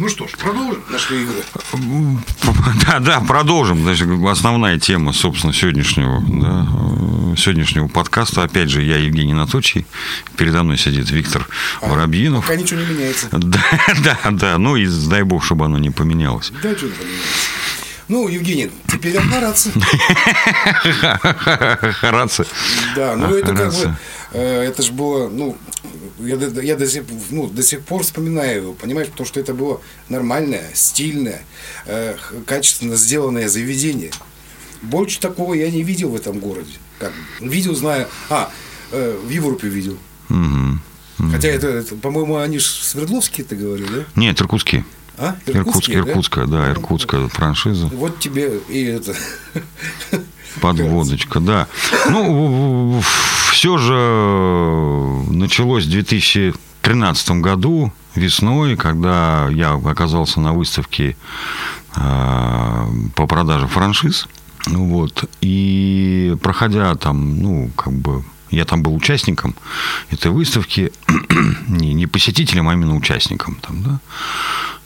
Ну что ж, продолжим наши игры. Да, да, продолжим. Значит, основная тема, собственно, сегодняшнего, да, э, сегодняшнего подкаста. Опять же, я Евгений Наточий. Передо мной сидит Виктор а, Воробьинов. Пока ничего не меняется. Да, да, да. Ну и дай бог, чтобы оно не поменялось. Да, что поменялось. Ну, Евгений, теперь обмараться. Хараться. Да, ну это как бы, это же было, ну, я, я до, сих, ну, до сих пор вспоминаю его, понимаешь, потому что это было нормальное, стильное, э, качественно сделанное заведение. Больше такого я не видел в этом городе. Как, видел, знаю, а, э, в Европе видел. Угу. Хотя это, это по-моему, они же Свердловские, ты говорил, да? Нет, иркутские. А? Иркутская, да? Иркутская, да, иркутская франшиза. Вот тебе и это. Подводочка, да. Ну, все же началось в 2013 году весной, когда я оказался на выставке э, по продаже франшиз. Вот. И проходя там, ну, как бы я там был участником этой выставки, не, не посетителем, а именно участником. Там, да?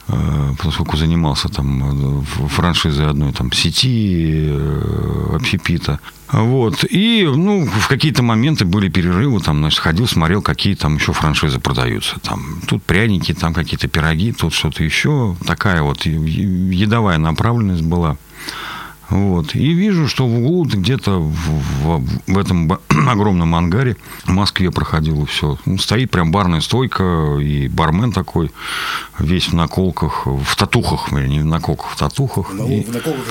Э, поскольку занимался там э, франшизой одной там сети э, общепита. Вот. И, ну, в какие-то моменты были перерывы, там, значит, ходил, смотрел, какие там еще франшизы продаются. Там, тут пряники, там какие-то пироги, тут что-то еще. Такая вот едовая направленность была. Вот. И вижу, что в углу где-то в, в, в этом огромном ангаре в Москве проходило все. Ну, стоит прям барная стойка, и бармен такой, весь в наколках, в татухах, не в наколках, в татухах. На, и, в наколках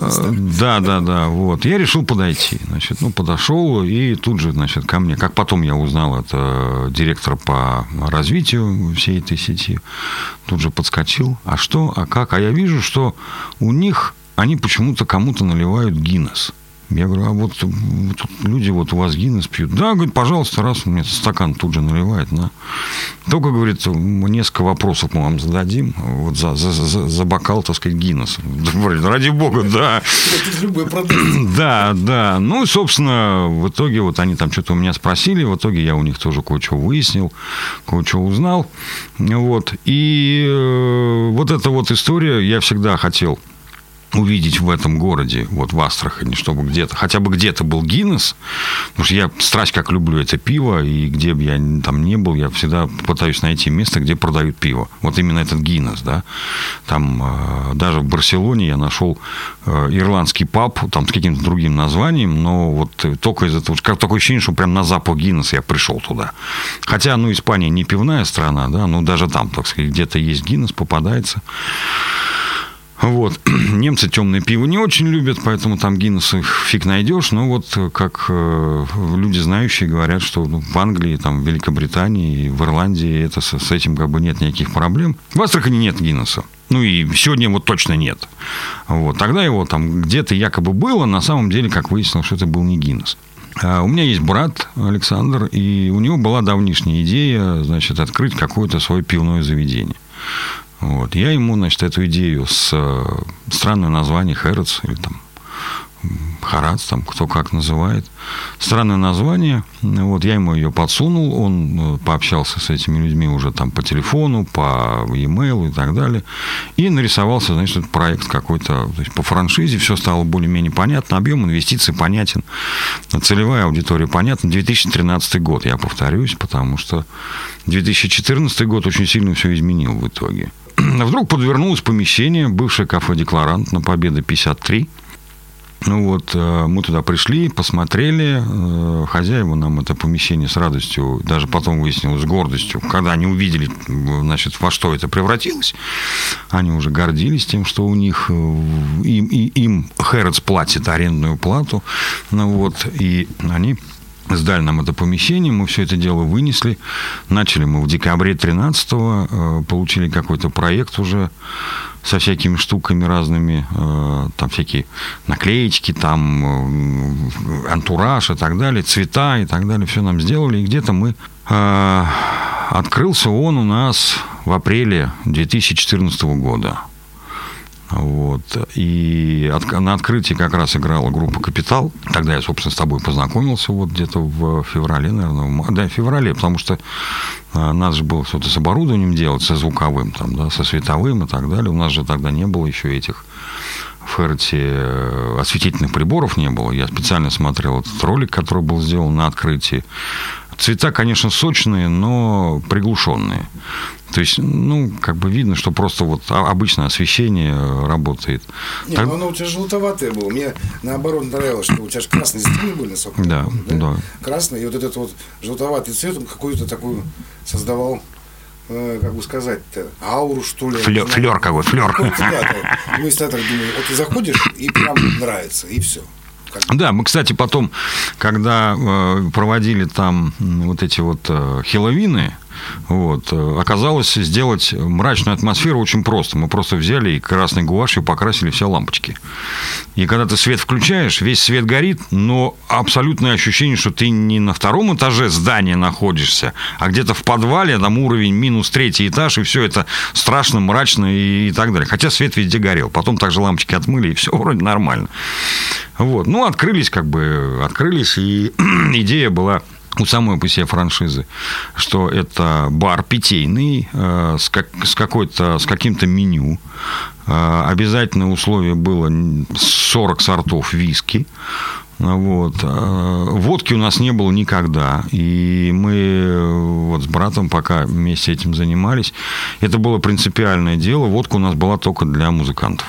а, Да, да, да. Вот. Я решил подойти. Значит, ну, подошел, и тут же, значит, ко мне, как потом я узнал, это директор по развитию всей этой сети, тут же подскочил. А что, а как? А я вижу, что у них они почему-то кому-то наливают Гиннес. Я говорю, а вот, вот люди вот у вас Гиннес пьют. Да, говорит, пожалуйста, раз мне стакан тут же наливает. На. Только, говорит, несколько вопросов мы вам зададим вот за, за, за, за бокал, так сказать, Гиннес. Ради бога, да. Да, да. Ну, собственно, в итоге вот они там что-то у меня спросили, в итоге я у них тоже кое-что выяснил, кое-что узнал. Вот. И э, вот эта вот история, я всегда хотел увидеть в этом городе, вот в Астрахани, чтобы где-то, хотя бы где-то был Гиннес, потому что я страсть как люблю это пиво, и где бы я там не был, я всегда пытаюсь найти место, где продают пиво. Вот именно этот Гиннес, да. Там э, даже в Барселоне я нашел э, ирландский паб, там с каким-то другим названием, но вот только из этого, как такое ощущение, что прям на запах Гиннеса я пришел туда. Хотя, ну, Испания не пивная страна, да, но даже там, так сказать, где-то есть Гиннес, попадается. Вот. Немцы темное пиво не очень любят, поэтому там Гиннес фиг найдешь. Но вот э, как э, люди знающие говорят, что ну, в Англии, там, в Великобритании, в Ирландии это, с, с этим как бы нет никаких проблем. В Астрахани нет Гиннеса. Ну и сегодня вот точно нет. Вот. Тогда его там где-то якобы было, на самом деле, как выяснилось, что это был не Гиннес. А у меня есть брат Александр, и у него была давнишняя идея, значит, открыть какое-то свое пивное заведение. Вот. Я ему, значит, эту идею с э, странным названием Хэротс или там Харац, там кто как называет. Странное название. Вот я ему ее подсунул, он э, пообщался с этими людьми уже там по телефону, по e-mail и так далее. И нарисовался, значит, этот проект какой-то по франшизе, все стало более-менее понятно, объем инвестиций понятен, целевая аудитория понятна. 2013 год, я повторюсь, потому что 2014 год очень сильно все изменил в итоге. Вдруг подвернулось помещение, бывшее кафе «Декларант» на Победы 53. Ну вот, э, мы туда пришли, посмотрели, э, хозяева нам это помещение с радостью, даже потом выяснилось, с гордостью, когда они увидели, значит, во что это превратилось, они уже гордились тем, что у них, э, им, им Хэротс платит арендную плату, ну вот, и они Сдали нам это помещение, мы все это дело вынесли. Начали мы в декабре 13-го, э, получили какой-то проект уже со всякими штуками разными, э, там всякие наклеечки, там э, антураж и так далее, цвета и так далее, все нам сделали. И где-то мы... Открылся он у нас в апреле 2014 года. Вот. И от, на открытии как раз играла группа «Капитал». Тогда я, собственно, с тобой познакомился вот где-то в феврале, наверное. Да, в феврале, потому что а, нас же было что-то с оборудованием делать, со звуковым, там, да, со световым и так далее. У нас же тогда не было еще этих в Херте э, осветительных приборов не было. Я специально смотрел этот ролик, который был сделан на открытии. Цвета, конечно, сочные, но приглушенные. То есть, ну, как бы видно, что просто вот обычное освещение работает. Не, так... ну оно у тебя желтоватое было. Мне наоборот нравилось, что у тебя же красные стены были, насколько да, помню, да? да. Красный, и вот этот вот желтоватый цвет, он какую-то такую создавал э, как бы сказать-то, ауру, что ли. Флер, флер какой, флер. Ну, если так думаю, вот ты заходишь, и прям нравится, и все. Да, мы, кстати, потом, когда э, проводили там вот эти вот э, хиловины, вот. Оказалось сделать мрачную атмосферу очень просто. Мы просто взяли и красной гуашью покрасили все лампочки. И когда ты свет включаешь, весь свет горит, но абсолютное ощущение, что ты не на втором этаже здания находишься, а где-то в подвале, там уровень минус третий этаж, и все это страшно, мрачно и, и так далее. Хотя свет везде горел. Потом также лампочки отмыли, и все вроде нормально. Вот. Ну, открылись как бы, открылись, и идея была у самой по себе франшизы, что это бар питейный э, с, как, с, какой-то, с каким-то меню. Э, обязательное условие было 40 сортов виски. Вот. Э, водки у нас не было никогда. И мы вот с братом пока вместе этим занимались. Это было принципиальное дело. Водка у нас была только для музыкантов.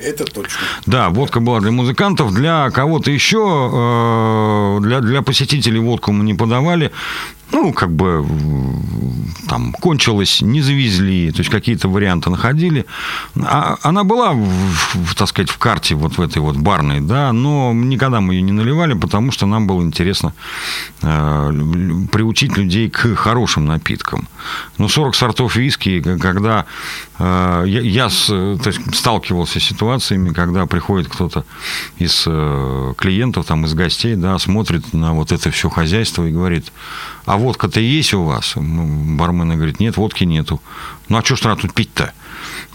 Это точно. Да, водка была для музыкантов, для кого-то еще, э, для, для посетителей водку мы не подавали ну, как бы там кончилось, не завезли, то есть какие-то варианты находили. А, она была, в, так сказать, в карте вот в этой вот барной, да, но никогда мы ее не наливали, потому что нам было интересно э, приучить людей к хорошим напиткам. Ну, 40 сортов виски, когда э, я, я с, то есть, сталкивался с ситуациями, когда приходит кто-то из э, клиентов, там, из гостей, да, смотрит на вот это все хозяйство и говорит, а водка-то есть у вас? Бармен говорит, нет, водки нету. Ну, а что ж надо тут пить-то?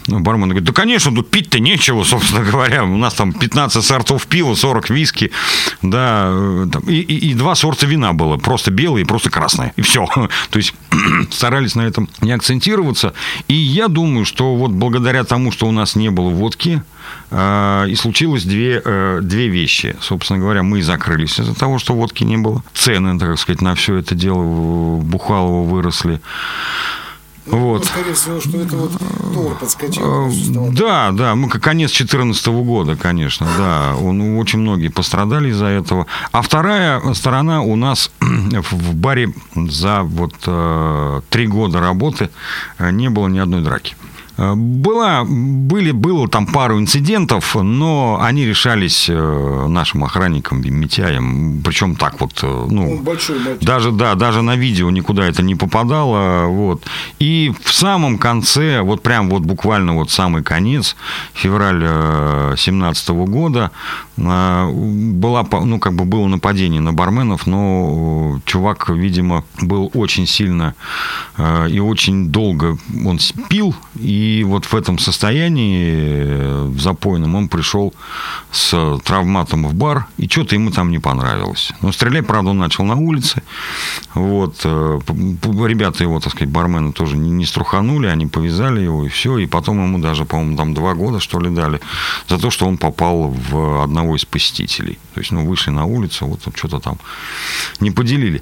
Ну, бармен говорит, да, конечно, тут пить-то нечего, собственно говоря. У нас там 15 сортов пива, 40 виски, да, и, и, и два сорта вина было. Просто белое и просто красное. И все. То есть старались на этом не акцентироваться. И я думаю, что вот благодаря тому, что у нас не было водки, а, и случилось две, э, две вещи. Собственно говоря, мы закрылись из-за того, что водки не было. Цены, так сказать, на все это дело Бухалово выросли. Ну, вот. Скорее всего, что это вот доллар подскочил. Э, да, да, мы конец 2014 года, конечно, да. Он, очень многие пострадали из-за этого. А вторая сторона у нас в баре за вот э, три года работы не было ни одной драки. Э, была, были, было там пару инцидентов, но они решались э, нашим охранником Митяем. Причем так вот, э, ну, большой, даже, да, даже на видео никуда это не попадало. Вот. И в самом конце, вот прям вот буквально вот самый конец, февраль 2017 года, была, ну, как бы было нападение на барменов, но чувак, видимо, был очень сильно и очень долго он пил, и и вот в этом состоянии, э, в запойном, он пришел с травматом в бар, и что-то ему там не понравилось. Но стрелять, правда, он начал на улице. Вот. Э, ребята его, так сказать, бармены тоже не струханули, они повязали его, и все. И потом ему даже, по-моему, там два года, что ли, дали за то, что он попал в одного из посетителей. То есть, ну, вышли на улицу, вот что-то там не поделили.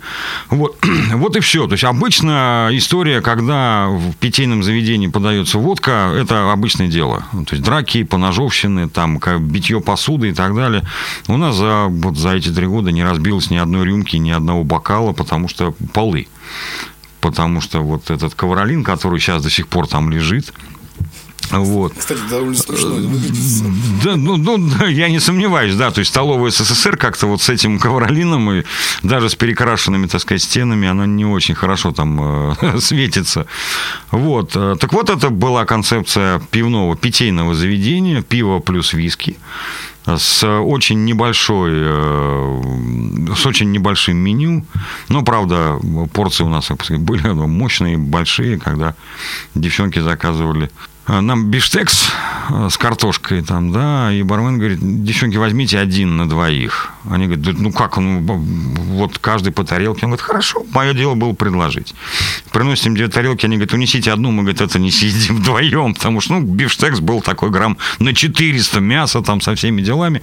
Вот. вот и все. То есть, обычно история, когда в питейном заведении подается водка, водка – это обычное дело. То есть драки, поножовщины, там, битье посуды и так далее. У нас за, вот за эти три года не разбилось ни одной рюмки, ни одного бокала, потому что полы. Потому что вот этот ковролин, который сейчас до сих пор там лежит, вот. Кстати, довольно смешно Да, ну, ну, я не сомневаюсь, да, то есть столовая СССР как-то вот с этим ковролином и даже с перекрашенными, так сказать, стенами, она не очень хорошо там э, светится. Вот. Э, так вот, это была концепция пивного, питейного заведения, пиво плюс виски с очень небольшой, э, с очень небольшим меню. Но, правда, порции у нас были мощные, большие, когда девчонки заказывали нам биштекс э, с картошкой там, да, и бармен говорит, девчонки, возьмите один на двоих. Они говорят, ну как, ну, вот каждый по тарелке. Он говорит, хорошо, мое дело было предложить. Приносим две тарелки, они говорят, унесите одну, мы, говорит, это не съедим вдвоем, потому что, ну, бифштекс был такой грамм на 400 мяса там со всеми делами.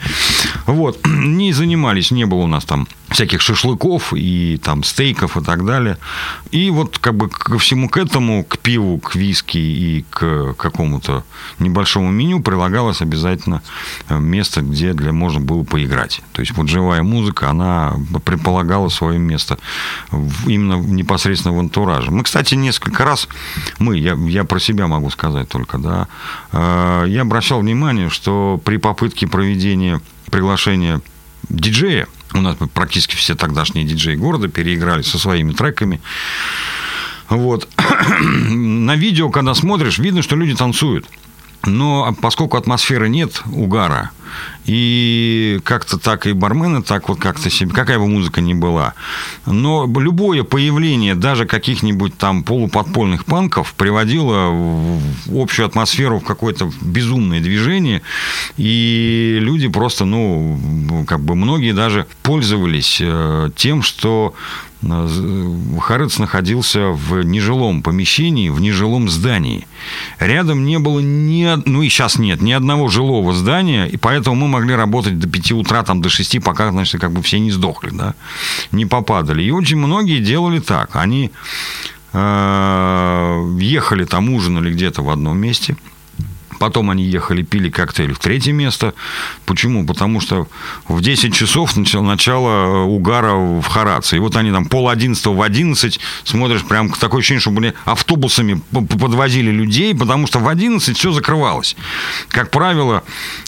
Вот, не занимались, не было у нас там всяких шашлыков и там стейков и так далее. И вот как бы ко всему к этому, к пиву, к виски и к какому-то небольшому меню прилагалось обязательно э, место, где для можно было поиграть. То есть вот живая музыка, она предполагала свое место именно непосредственно в антураже. Мы, кстати, несколько раз, мы, я, я про себя могу сказать только, да, э, я обращал внимание, что при попытке проведения приглашения диджея, у нас практически все тогдашние диджеи города переиграли со своими треками. Вот. На видео, когда смотришь, видно, что люди танцуют. Но поскольку атмосферы нет, угара, и как-то так и бармены, так вот как-то себе, какая бы музыка ни была. Но любое появление даже каких-нибудь там полуподпольных панков приводило в общую атмосферу в какое-то безумное движение, и люди просто, ну, как бы многие даже пользовались э, тем, что Харец находился в нежилом помещении, в нежилом здании. Рядом не было ни, ну и сейчас нет, ни одного жилого здания, и поэтому мы могли работать до 5 утра, там, до 6, пока, значит, как бы все не сдохли, да, не попадали. И очень многие делали так. Они э, ехали там, ужинали где-то в одном месте – Потом они ехали, пили коктейль в третье место. Почему? Потому что в 10 часов начало, э, угара в Хараце. И вот они там пол одиннадцатого в одиннадцать смотришь, прям такое ощущение, что были автобусами подвозили людей, потому что в одиннадцать все закрывалось. Как правило,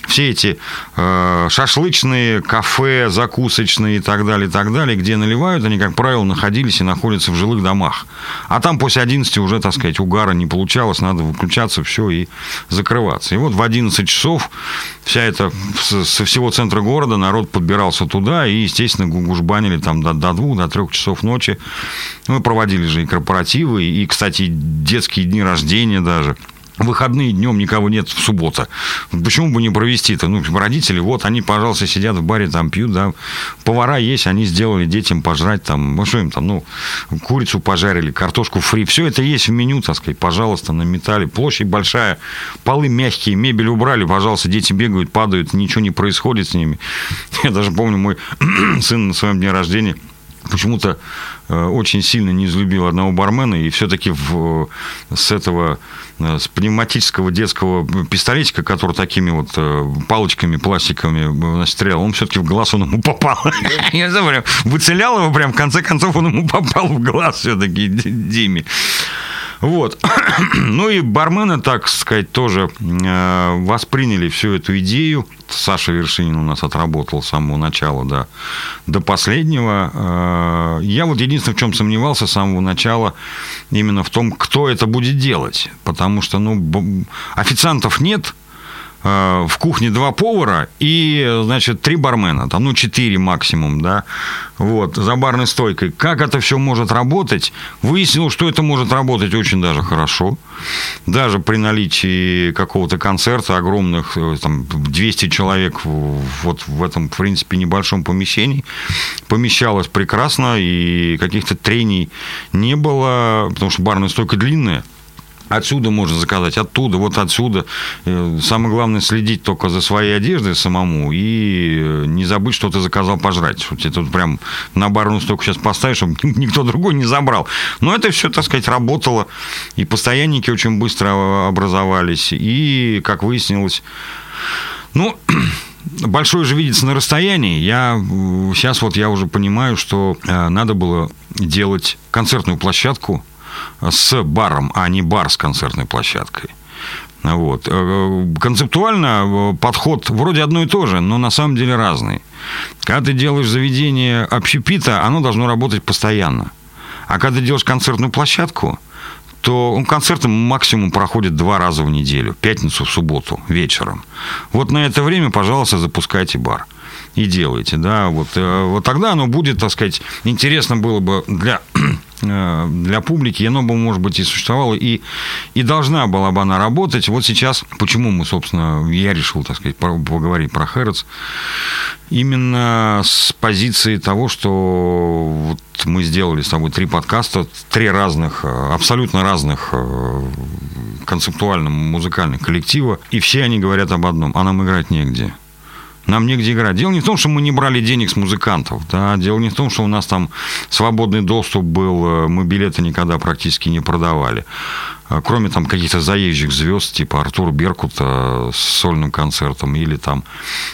все эти э, шашлычные, кафе, закусочные и так далее, и так далее, где наливают, они, как правило, находились и находятся в жилых домах. А там после 11 уже, так сказать, угара не получалось, надо выключаться, все, и закрывать закрываться. И вот в 11 часов вся эта, со всего центра города народ подбирался туда, и, естественно, гужбанили там до, до двух, до трех часов ночи. Мы проводили же и корпоративы, и, кстати, детские дни рождения даже – выходные днем никого нет в субботу. Почему бы не провести-то? Ну, родители, вот, они, пожалуйста, сидят в баре, там пьют, да. Повара есть, они сделали детям пожрать, там, ну, что им там, ну, курицу пожарили, картошку фри. Все это есть в меню, так сказать, пожалуйста, на металле. Площадь большая, полы мягкие, мебель убрали, пожалуйста, дети бегают, падают, ничего не происходит с ними. Я даже помню, мой сын на своем дне рождения почему-то э, очень сильно не излюбил одного бармена, и все-таки в, с этого, э, с пневматического детского пистолетика, который такими вот э, палочками пластиковыми стрелял, он все-таки в глаз он ему попал. Я говорю, выцелял его прям, в конце концов он ему попал в глаз все-таки Диме. Вот. Ну и бармены, так сказать, тоже э, восприняли всю эту идею. Саша Вершинин у нас отработал с самого начала до, до последнего. Э, я вот единственное, в чем сомневался с самого начала, именно в том, кто это будет делать. Потому что, ну, официантов нет, в кухне два повара и, значит, три бармена, там, ну, четыре максимум, да, вот, за барной стойкой. Как это все может работать? Выяснилось, что это может работать очень даже хорошо. Даже при наличии какого-то концерта огромных, э, там, 200 человек вот в этом, в принципе, небольшом помещении помещалось прекрасно, и каких-то трений не было, потому что барная стойка длинная, Отсюда можно заказать, оттуда, вот отсюда. Э, самое главное следить только за своей одеждой самому и э, не забыть, что ты заказал пожрать. Что тебе тут прям на барную стойку сейчас поставишь, чтобы никто другой не забрал. Но это все, так сказать, работало. И постоянники очень быстро образовались. И, как выяснилось, ну, большое же видится на расстоянии. Я сейчас вот я уже понимаю, что э, надо было делать концертную площадку с баром, а не бар с концертной площадкой. Вот. Э, концептуально э, подход вроде одно и то же, но на самом деле разный. Когда ты делаешь заведение общепита, оно должно работать постоянно. А когда ты делаешь концертную площадку, то он концерты максимум проходит два раза в неделю, в пятницу, в субботу, вечером. Вот на это время, пожалуйста, запускайте бар и делайте, да, вот, э, вот тогда оно будет, так сказать, интересно было бы для э, для публики, оно бы, может быть, и существовало, и, и должна была бы она работать. Вот сейчас, почему мы, собственно, я решил, так сказать, поговорить про Хэротс, именно с позиции того, что вот мы сделали с тобой три подкаста, три разных, абсолютно разных концептуально музыкальных коллектива, и все они говорят об одном, а нам играть негде. Нам негде играть. Дело не в том, что мы не брали денег с музыкантов. Да? Дело не в том, что у нас там свободный доступ был, э, мы билеты никогда практически не продавали. А кроме там каких-то заезжих звезд, типа Артур Беркута с сольным концертом, или там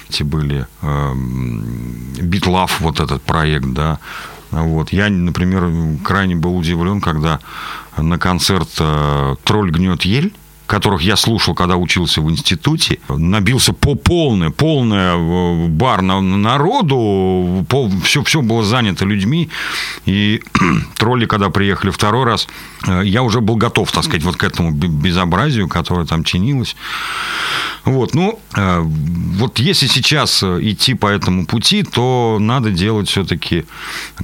эти были Битлав, эм, вот этот проект, да. Вот. Я, например, крайне был удивлен, когда на концерт э, «Тролль гнет ель» которых я слушал, когда учился в институте, набился по полное, полное э, бар на, народу, пол, все, все было занято людьми, и тролли, когда приехали второй раз, э, я уже был готов, так сказать, вот к этому безобразию, которое там чинилось. Вот, ну, э, вот если сейчас идти по этому пути, то надо делать все-таки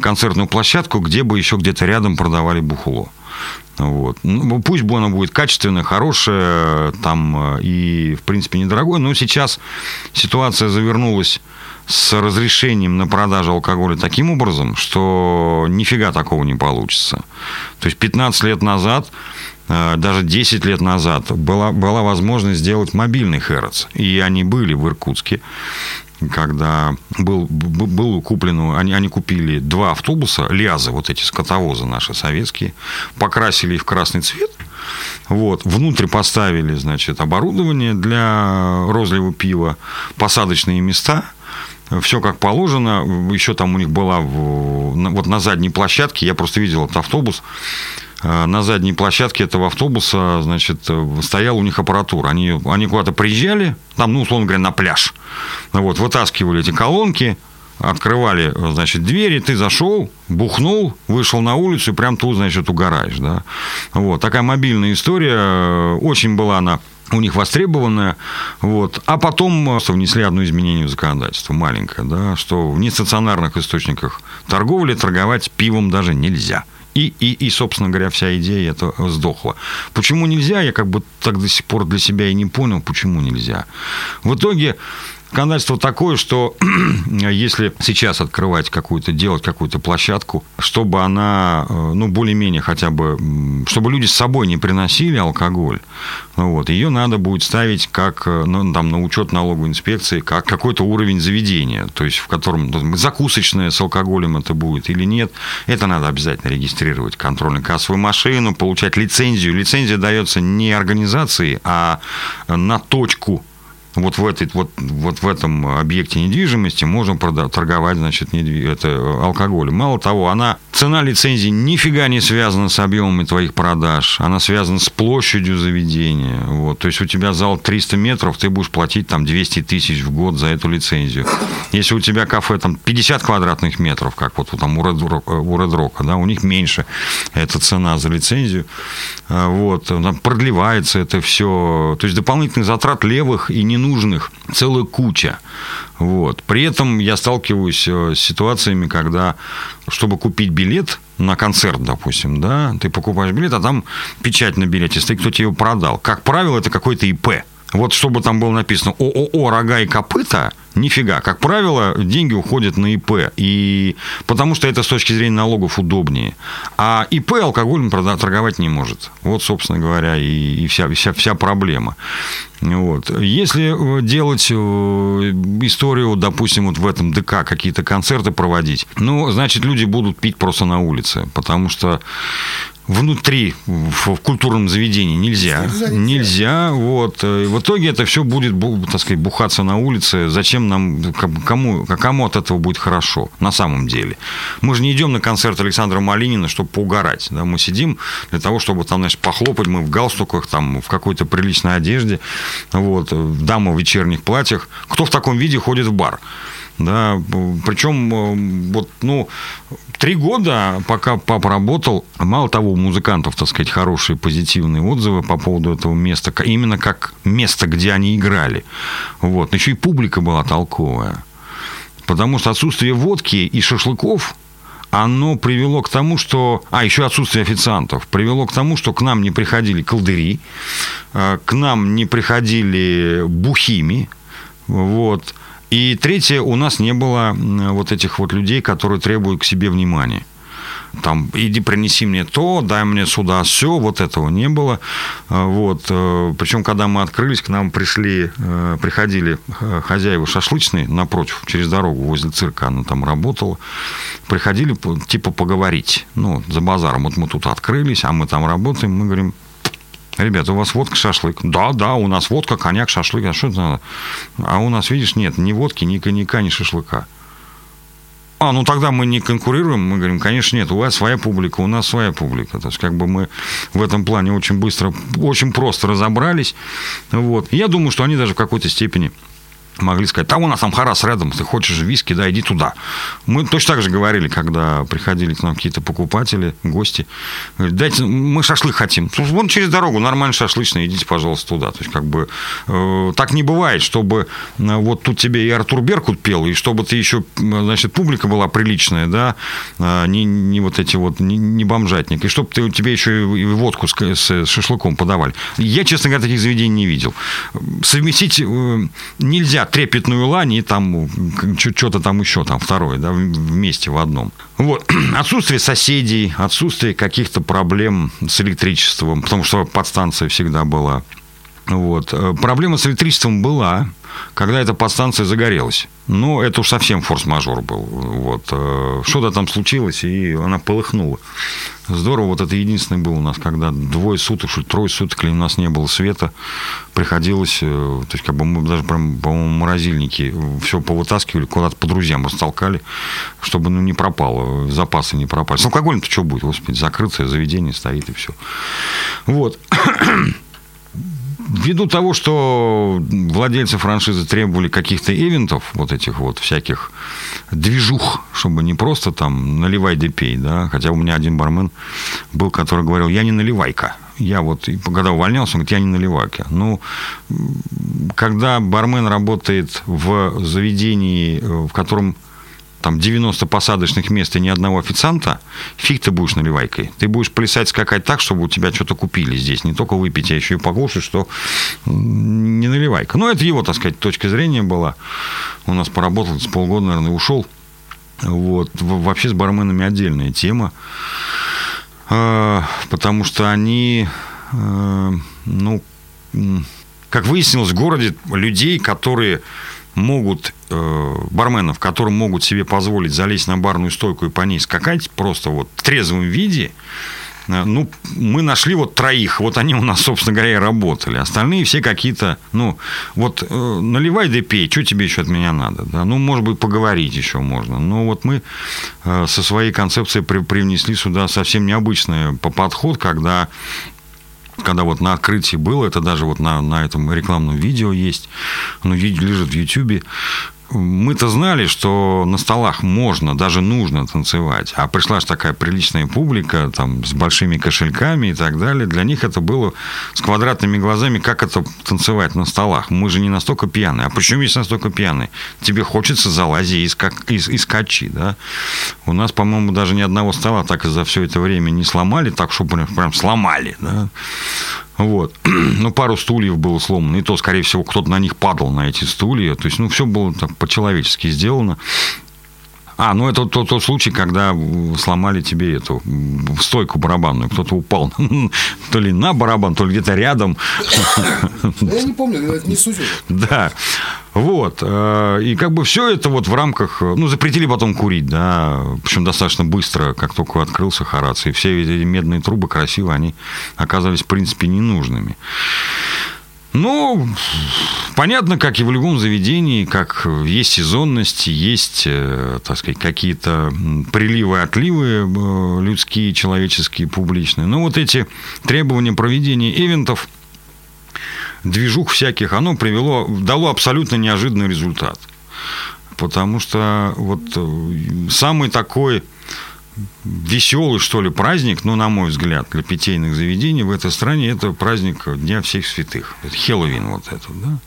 концертную площадку, где бы еще где-то рядом продавали бухло. Вот. Ну, пусть бы она будет качественная, хорошая, там, э, и, в принципе, недорогой, но сейчас ситуация завернулась с разрешением на продажу алкоголя таким образом, что нифига такого не получится. То есть 15 лет назад э, даже 10 лет назад была, была возможность сделать мобильный Хэротс. И они были в Иркутске когда был, был куплен, они, они купили два автобуса, лязы, вот эти скотовозы наши советские, покрасили их в красный цвет, вот, внутрь поставили, значит, оборудование для розлива пива, посадочные места, все как положено. Еще там у них была вот на задней площадке, я просто видел этот автобус, на задней площадке этого автобуса, значит, стояла у них аппаратура. Они, они куда-то приезжали, там, ну, условно говоря, на пляж. Вот, вытаскивали эти колонки, открывали, значит, двери, ты зашел, бухнул, вышел на улицу и прям тут, значит, угораешь, да. Вот, такая мобильная история, очень была она у них востребованная, вот. А потом внесли одно изменение в законодательство, маленькое, да, что в нестационарных источниках торговли торговать пивом даже нельзя – и, и, и, собственно говоря, вся идея это сдохла. Почему нельзя, я как бы так до сих пор для себя и не понял, почему нельзя. В итоге Законодательство такое, что если сейчас открывать какую-то, делать какую-то площадку, чтобы она, э, ну, более-менее хотя бы, чтобы люди с собой не приносили алкоголь, вот, ее надо будет ставить как, э, ну, там, на учет налоговой инспекции, как какой-то уровень заведения, то есть в котором ну, закусочная с алкоголем это будет или нет, это надо обязательно регистрировать контрольно-кассовую машину, получать лицензию. Лицензия дается не организации, а на точку вот в, этой, вот, вот в этом объекте недвижимости можно продать, торговать значит, недвиж... это, алкоголем. Мало того, она, цена лицензии нифига не связана с объемами твоих продаж, она связана с площадью заведения. Вот. То есть у тебя зал 300 метров, ты будешь платить там 200 тысяч в год за эту лицензию. Если у тебя кафе там 50 квадратных метров, как вот там у Red, у Red Rock, да, у них меньше эта цена за лицензию. А, вот. Там продлевается это все. То есть дополнительных затрат левых и не ненужных целая куча. Вот. При этом я сталкиваюсь э, с ситуациями, когда, чтобы купить билет на концерт, допустим, да, ты покупаешь билет, а там печать на билете стоит, кто тебе его продал. Как правило, это какой-то ИП. Вот чтобы там было написано ООО «Рога и копыта», Нифига. Как правило, деньги уходят на ИП. И потому что это с точки зрения налогов удобнее. А ИП алкоголем торговать не может. Вот, собственно говоря, и, и вся, вся, вся проблема. Вот. Если делать э, историю, допустим, вот в этом ДК какие-то концерты проводить, ну, значит, люди будут пить просто на улице, потому что внутри, в, в культурном заведении нельзя. Нельзя. нельзя вот. И в итоге это все будет, так сказать, бухаться на улице. Зачем нам, кому, кому от этого будет хорошо на самом деле? Мы же не идем на концерт Александра Малинина, чтобы поугарать. Да? Мы сидим для того, чтобы там, значит, похлопать. Мы в галстуках, там, в какой-то приличной одежде. Вот. Дамы в вечерних платьях. Кто в таком виде ходит в бар? Да, причем э, вот, ну, три года, пока папа работал, мало того, у музыкантов, так сказать, хорошие позитивные отзывы по поводу этого места, именно как место, где они играли. Вот. Еще и публика была толковая. Потому что отсутствие водки и шашлыков оно привело к тому, что... А, еще отсутствие официантов. Привело к тому, что к нам не приходили колдыри, э, к нам не приходили бухими, вот. И третье, у нас не было вот этих вот людей, которые требуют к себе внимания там, иди принеси мне то, дай мне сюда все, вот этого не было. А, вот. Э, Причем, когда мы открылись, к нам пришли, э, приходили э, хозяева шашлычные напротив, через дорогу, возле цирка она там работала. Приходили, типа, поговорить. Ну, за базаром. Вот мы тут открылись, а мы там работаем. Мы говорим, Ребята, у вас водка, шашлык. Да, да, у нас водка, коньяк, шашлык. А что это надо? А у нас, видишь, нет ни водки, ни коньяка, ни шашлыка. А, ну тогда мы не конкурируем, мы говорим, конечно, нет, у вас своя публика, у нас своя публика. То есть, как бы мы в этом плане очень быстро, очень просто разобрались. Вот. Я думаю, что они даже в какой-то степени могли сказать, там у нас там Харас рядом, ты хочешь виски, да, иди туда. Мы точно так же говорили, когда приходили к нам какие-то покупатели, гости. Дайте, мы шашлык хотим. Вон через дорогу, нормально шашлычный, идите, пожалуйста, туда. То есть, как бы, э, так не бывает, чтобы э, вот тут тебе и Артур Беркут пел, и чтобы ты еще, значит, публика была приличная, да, э, не, не вот эти вот, не, не бомжатник, и чтобы ты, тебе еще и водку с, с шашлыком подавали. Я, честно говоря, таких заведений не видел. Совместить э, нельзя трепетную лань и там что-то там еще, там второе, да, вместе в одном. Вот. Отсутствие соседей, отсутствие каких-то проблем с электричеством, потому что подстанция всегда была. Вот. Э, проблема с электричеством была, когда эта подстанция загорелась. Ну, это уж совсем форс-мажор был. Вот. Э, что-то там случилось, и она полыхнула. Здорово, вот это единственное было у нас, когда двое суток, что трое суток или у нас не было света, приходилось, э, то есть как бы мы даже прям, по-моему, морозильники все повытаскивали, куда-то по друзьям растолкали, чтобы ну, не пропало, запасы не пропали. С алкоголем-то что будет, господи, закрытое заведение стоит и все. Вот. Ввиду того, что владельцы франшизы требовали каких-то ивентов, вот этих вот всяких движух, чтобы не просто там наливай да пей, да, хотя у меня один бармен был, который говорил, я не наливайка, я вот, когда увольнялся, он говорит, я не наливайка. Ну, когда бармен работает в заведении, в котором там 90 посадочных мест и ни одного официанта, фиг ты будешь наливайкой. Ты будешь плясать, скакать так, чтобы у тебя что-то купили здесь. Не только выпить, а еще и покушать, что не наливайка. Ну, это его, так сказать, точка зрения была. У нас поработал с полгода, наверное, ушел. Вот. Вообще с барменами отдельная тема. А, потому что они, а, ну, как выяснилось, в городе людей, которые могут, э, барменов, которые могут себе позволить залезть на барную стойку и по ней скакать просто вот в трезвом виде, э, ну, мы нашли вот троих, вот они у нас, собственно говоря, и работали. Остальные все какие-то, ну, вот э, наливай да пей, что тебе еще от меня надо, да, ну, может быть, поговорить еще можно. Но вот мы э, со своей концепцией при, привнесли сюда совсем необычный подход, когда когда вот на открытии было, это даже вот на, на этом рекламном видео есть, оно лежит в Ютьюбе, мы-то знали, что на столах можно, даже нужно танцевать. А пришла же такая приличная публика, там, с большими кошельками и так далее. Для них это было с квадратными глазами, как это танцевать на столах. Мы же не настолько пьяные. А почему есть настолько пьяные? Тебе хочется залази и, скак... и, и скачи, да? У нас, по-моему, даже ни одного стола так за все это время не сломали, так, что прям, прям сломали, да? Вот. Ну, пару стульев было сломано. И то, скорее всего, кто-то на них падал, на эти стулья. То есть, ну, все было так по-человечески сделано. А, ну это тот, тот случай, когда сломали тебе эту стойку барабанную. Кто-то упал то ли на барабан, то ли где-то рядом. Я не помню, это не суть. Да. Вот. Э, и как бы все это вот в рамках... Ну, запретили потом курить, да. Причем достаточно быстро, как только открылся Харац. И все эти медные трубы красиво, они оказались, в принципе, ненужными. Ну, понятно, как и в любом заведении, как есть сезонность, есть, э, так сказать, какие-то приливы, отливы э, людские, человеческие, публичные. Но вот эти требования проведения ивентов, движух всяких, оно привело, дало абсолютно неожиданный результат. Потому что вот э, самый такой веселый, что ли, праздник, ну, на мой взгляд, для питейных заведений в этой стране, это праздник Дня всех святых. Это Хэллоуин вот этот, да.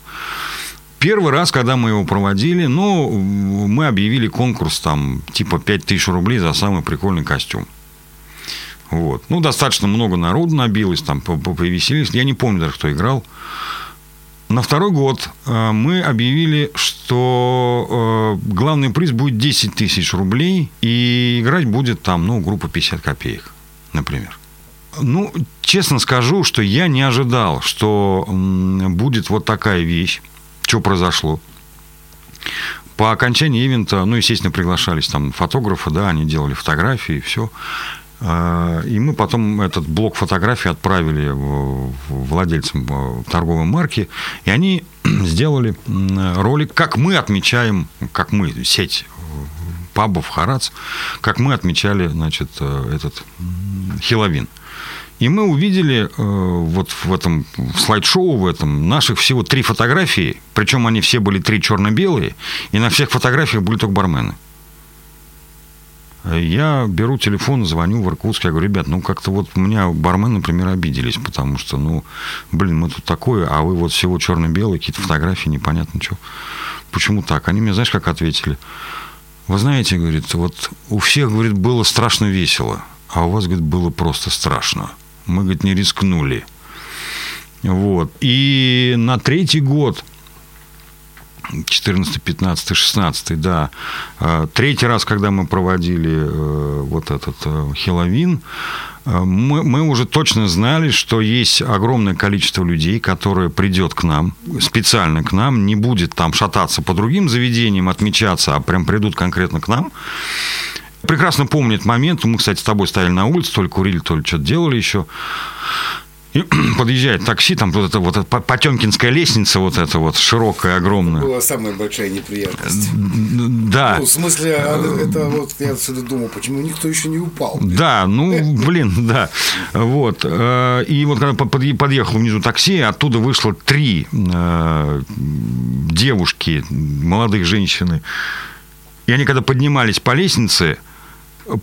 Первый раз, когда мы его проводили, ну, мы объявили конкурс там типа 5000 рублей за самый прикольный костюм. Вот. Ну, достаточно много народу набилось, там повеселились. Я не помню даже, кто играл. На второй год э, мы объявили, что э, главный приз будет 10 тысяч рублей, и играть будет там, ну, группа 50 копеек, например. Ну, честно скажу, что я не ожидал, что будет вот такая вещь. Что произошло? По окончании ивента, ну, естественно, приглашались там фотографы, да, они делали фотографии, все. А, и мы потом этот блок фотографий отправили владельцам э, торговой марки, и они сделали ролик, как мы отмечаем, как мы, сеть пабов Харац, как мы отмечали, значит, э, этот Хиловин. И мы увидели э, вот в этом слайд-шоу, в этом, наших всего три фотографии, причем они все были три черно-белые, и на всех фотографиях были только бармены. Я беру телефон, звоню в Иркутск, я говорю, ребят, ну как-то вот у меня бармены, например, обиделись, потому что, ну, блин, мы тут такое, а вы вот всего черно-белые, какие-то фотографии, непонятно что. Почему так? Они мне, знаешь, как ответили? Вы знаете, говорит, вот у всех, говорит, было страшно весело, а у вас, говорит, было просто страшно. Мы, говорит, не рискнули. Вот. И на третий год 14, 15, 16, да. А, третий раз, когда мы проводили э, вот этот э, Хеловин, э, мы, мы уже точно знали, что есть огромное количество людей, которое придет к нам, специально к нам, не будет там шататься по другим заведениям, отмечаться, а прям придут конкретно к нам. Прекрасно помнит момент, мы, кстати, с тобой стояли на улице, то ли курили, то ли что-то делали еще. И подъезжает такси, там вот эта вот Потемкинская лестница, вот эта вот широкая, огромная. Это была самая большая неприятность. Да. Ну, в смысле, а это вот я отсюда думал, почему никто еще не упал. Да, ну, блин, да. Вот. Э, и вот когда подъехал внизу такси, оттуда вышло три э, девушки, молодых женщины. И они, когда поднимались по лестнице,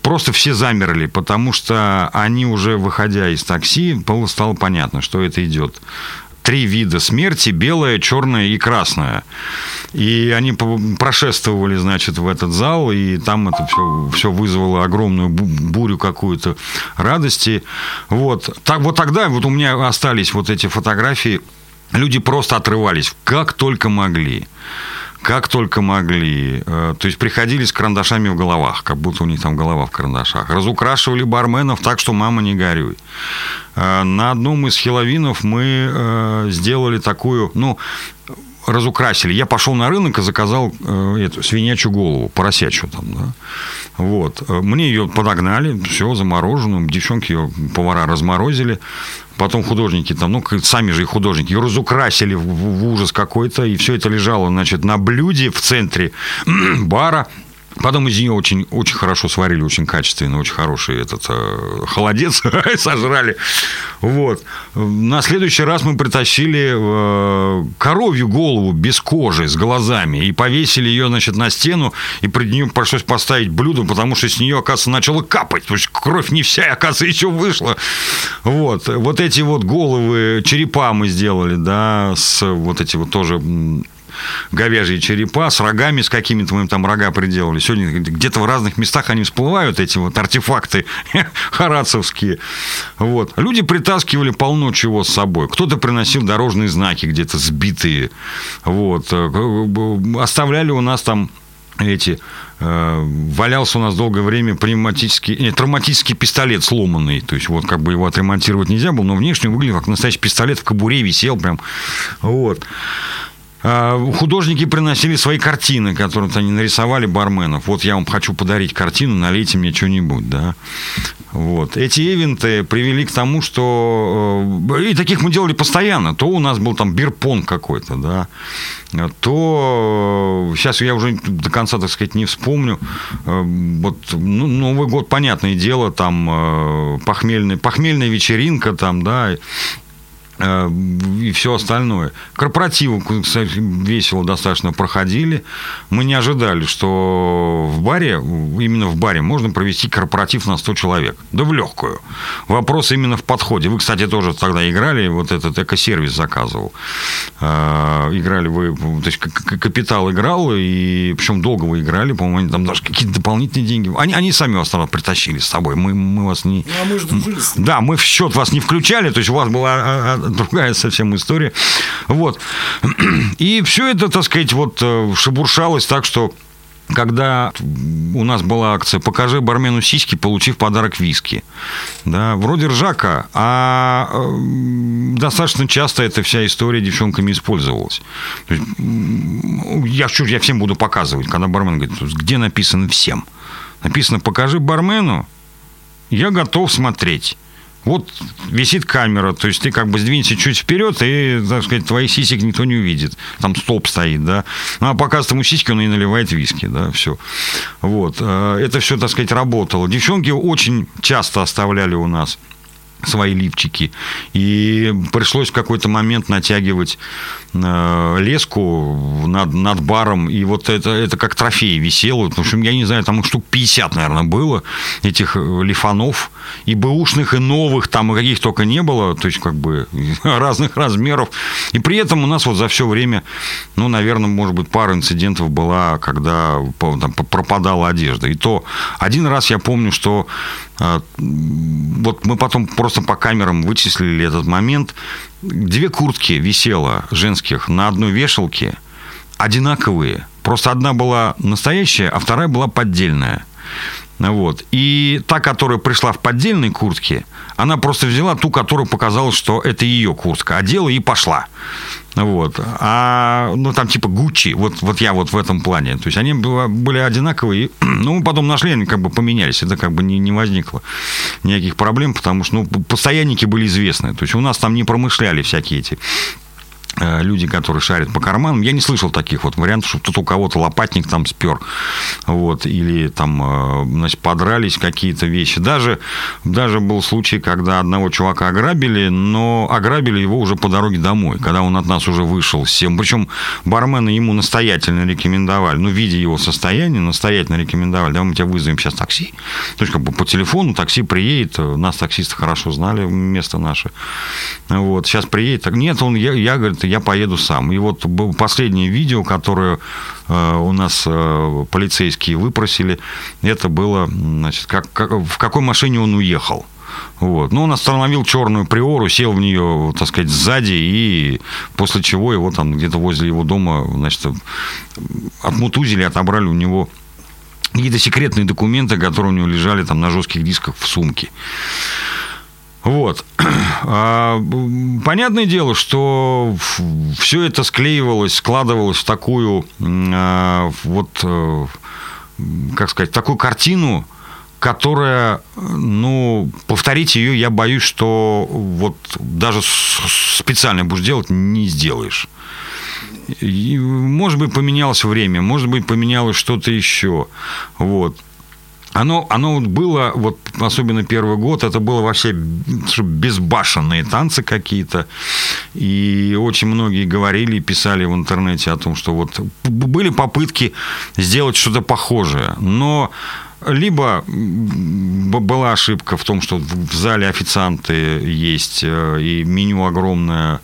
просто все замерли, потому что они уже, выходя из такси, стало понятно, что это идет три вида смерти, белая, черная и красная. И они прошествовали, значит, в этот зал, и там это все, все вызвало огромную бурю какую-то радости. Вот. Так, вот тогда вот у меня остались вот эти фотографии. Люди просто отрывались, как только могли как только могли. Э, то есть приходили с карандашами в головах, как будто у них там голова в карандашах. Разукрашивали барменов так, что мама не горюй. Э, на одном из хиловинов мы э, сделали такую, ну, разукрасили. Я пошел на рынок и заказал эту свинячью голову, поросячью там, да. Вот. Мне ее подогнали, все, замороженную. Девчонки ее, повара разморозили. Потом художники там, ну, сами же и художники, ее разукрасили в, в ужас какой-то. И все это лежало, значит, на блюде в центре бара. Потом из нее очень, очень хорошо сварили, очень качественно, очень хороший этот э, холодец сожрали. Вот. На следующий раз мы притащили э, коровью голову без кожи, с глазами, и повесили ее, значит, на стену, и пред нее пришлось поставить блюдо, потому что с нее, оказывается, начало капать. То есть кровь не вся, оказывается, еще вышла. Вот. Вот эти вот головы, черепа мы сделали, да, с вот эти вот тоже говяжьи черепа с рогами, с какими-то мы там рога приделали. Сегодня где-то в разных местах они всплывают, эти вот артефакты харацевские. Вот. Люди притаскивали полно чего с собой. Кто-то приносил дорожные знаки где-то сбитые. Вот. Оставляли у нас там эти э, валялся у нас долгое время пневматический, нет, травматический пистолет сломанный. То есть, вот как бы его отремонтировать нельзя было, но внешне выглядел как настоящий пистолет в кобуре висел прям. Вот. А, художники приносили свои картины, которые они нарисовали барменов. Вот я вам хочу подарить картину, налейте мне что-нибудь, да. Вот. Эти ивенты привели к тому, что... Э, и таких мы делали постоянно. То у нас был там бирпонг какой-то, да. То... Сейчас я уже до конца, так сказать, не вспомню. Э, вот ну, Новый год, понятное дело, там э, похмельная, вечеринка там, да Э, и все остальное. Корпоративы, кстати, весело достаточно проходили. Мы не ожидали, что в баре, именно в баре, можно провести корпоратив на 100 человек. Да в легкую. Вопрос именно в подходе. Вы, кстати, тоже тогда играли, вот этот экосервис заказывал. Э, играли вы, то есть капитал играл, и причем долго вы играли, по-моему, они там даже какие-то дополнительные деньги. Они, они сами вас тогда притащили с собой. Мы, мы вас не... Ну, а мы же Да, мы в счет вас не включали, то есть у вас была а, а, другая совсем история. Вот. И все это, так сказать, вот э, шебуршалось так, что когда у нас была акция «Покажи бармену сиськи, получив подарок виски». Да, вроде ржака, а э, достаточно часто эта вся история девчонками использовалась. Есть, я, что, я всем буду показывать, когда бармен говорит, где написано «всем». Написано «покажи бармену, я готов смотреть» вот висит камера, то есть ты как бы сдвинься чуть вперед, и, так сказать, твои сисек никто не увидит. Там стоп стоит, да. Ну, а показывает ему сиськи, он и наливает виски, да, все. Вот. Э, это все, так сказать, работало. Девчонки очень часто оставляли у нас свои лифчики. И пришлось в какой-то момент натягивать э, леску над, над баром. И вот это, это как трофей висело. В общем, я не знаю, там штук 50, наверное, было этих э, лифанов. И бэушных, и новых, там и каких только не было. То есть, как бы разных размеров. И при этом у нас вот за все время, ну, наверное, может быть, пара инцидентов была, когда там, пропадала одежда. И то один раз я помню, что вот мы потом просто просто по камерам вычислили этот момент. Две куртки висело женских на одной вешалке, одинаковые. Просто одна была настоящая, а вторая была поддельная. Вот. И та, которая пришла в поддельной куртке, она просто взяла ту, которую показалось, что это ее куртка, одела и пошла. Вот. А, ну, там типа Гуччи, вот, вот я вот в этом плане. То есть они были одинаковые. Ну, мы потом нашли, они как бы поменялись. Это как бы не, не возникло никаких проблем, потому что, ну, постоянники были известны. То есть у нас там не промышляли всякие эти люди, которые шарят по карманам. Я не слышал таких вот вариантов, что тут у кого-то лопатник там спер, вот, или там, э, значит, подрались какие-то вещи. Даже, даже был случай, когда одного чувака ограбили, но ограбили его уже по дороге домой, когда он от нас уже вышел всем. Причем бармены ему настоятельно рекомендовали, ну, видя его состояние, настоятельно рекомендовали, да, мы тебя вызовем сейчас такси. То есть, как бы по телефону такси приедет, нас таксисты хорошо знали, место наше. Вот, сейчас приедет. Нет, он, я, я говорит, я поеду сам. И вот последнее видео, которое э, у нас э, полицейские выпросили, это было, значит, как, как, в какой машине он уехал. Вот. Ну, он остановил черную приору, сел в нее, так сказать, сзади, и после чего его там где-то возле его дома, значит, отмутузили, отобрали у него какие-то секретные документы, которые у него лежали там на жестких дисках в сумке. Вот. А, понятное дело, что все это склеивалось, складывалось в такую, а, вот, э, как сказать, такую картину, которая, ну, повторить ее, я боюсь, что вот даже специально будешь делать, не сделаешь. И, может быть, поменялось время, может быть, поменялось что-то еще. Вот. Оно, оно вот было, вот особенно первый год, это было вообще безбашенные танцы какие-то. И очень многие говорили и писали в интернете о том, что вот были попытки сделать что-то похожее. Но либо была ошибка в том, что в зале официанты есть, э, и меню огромное,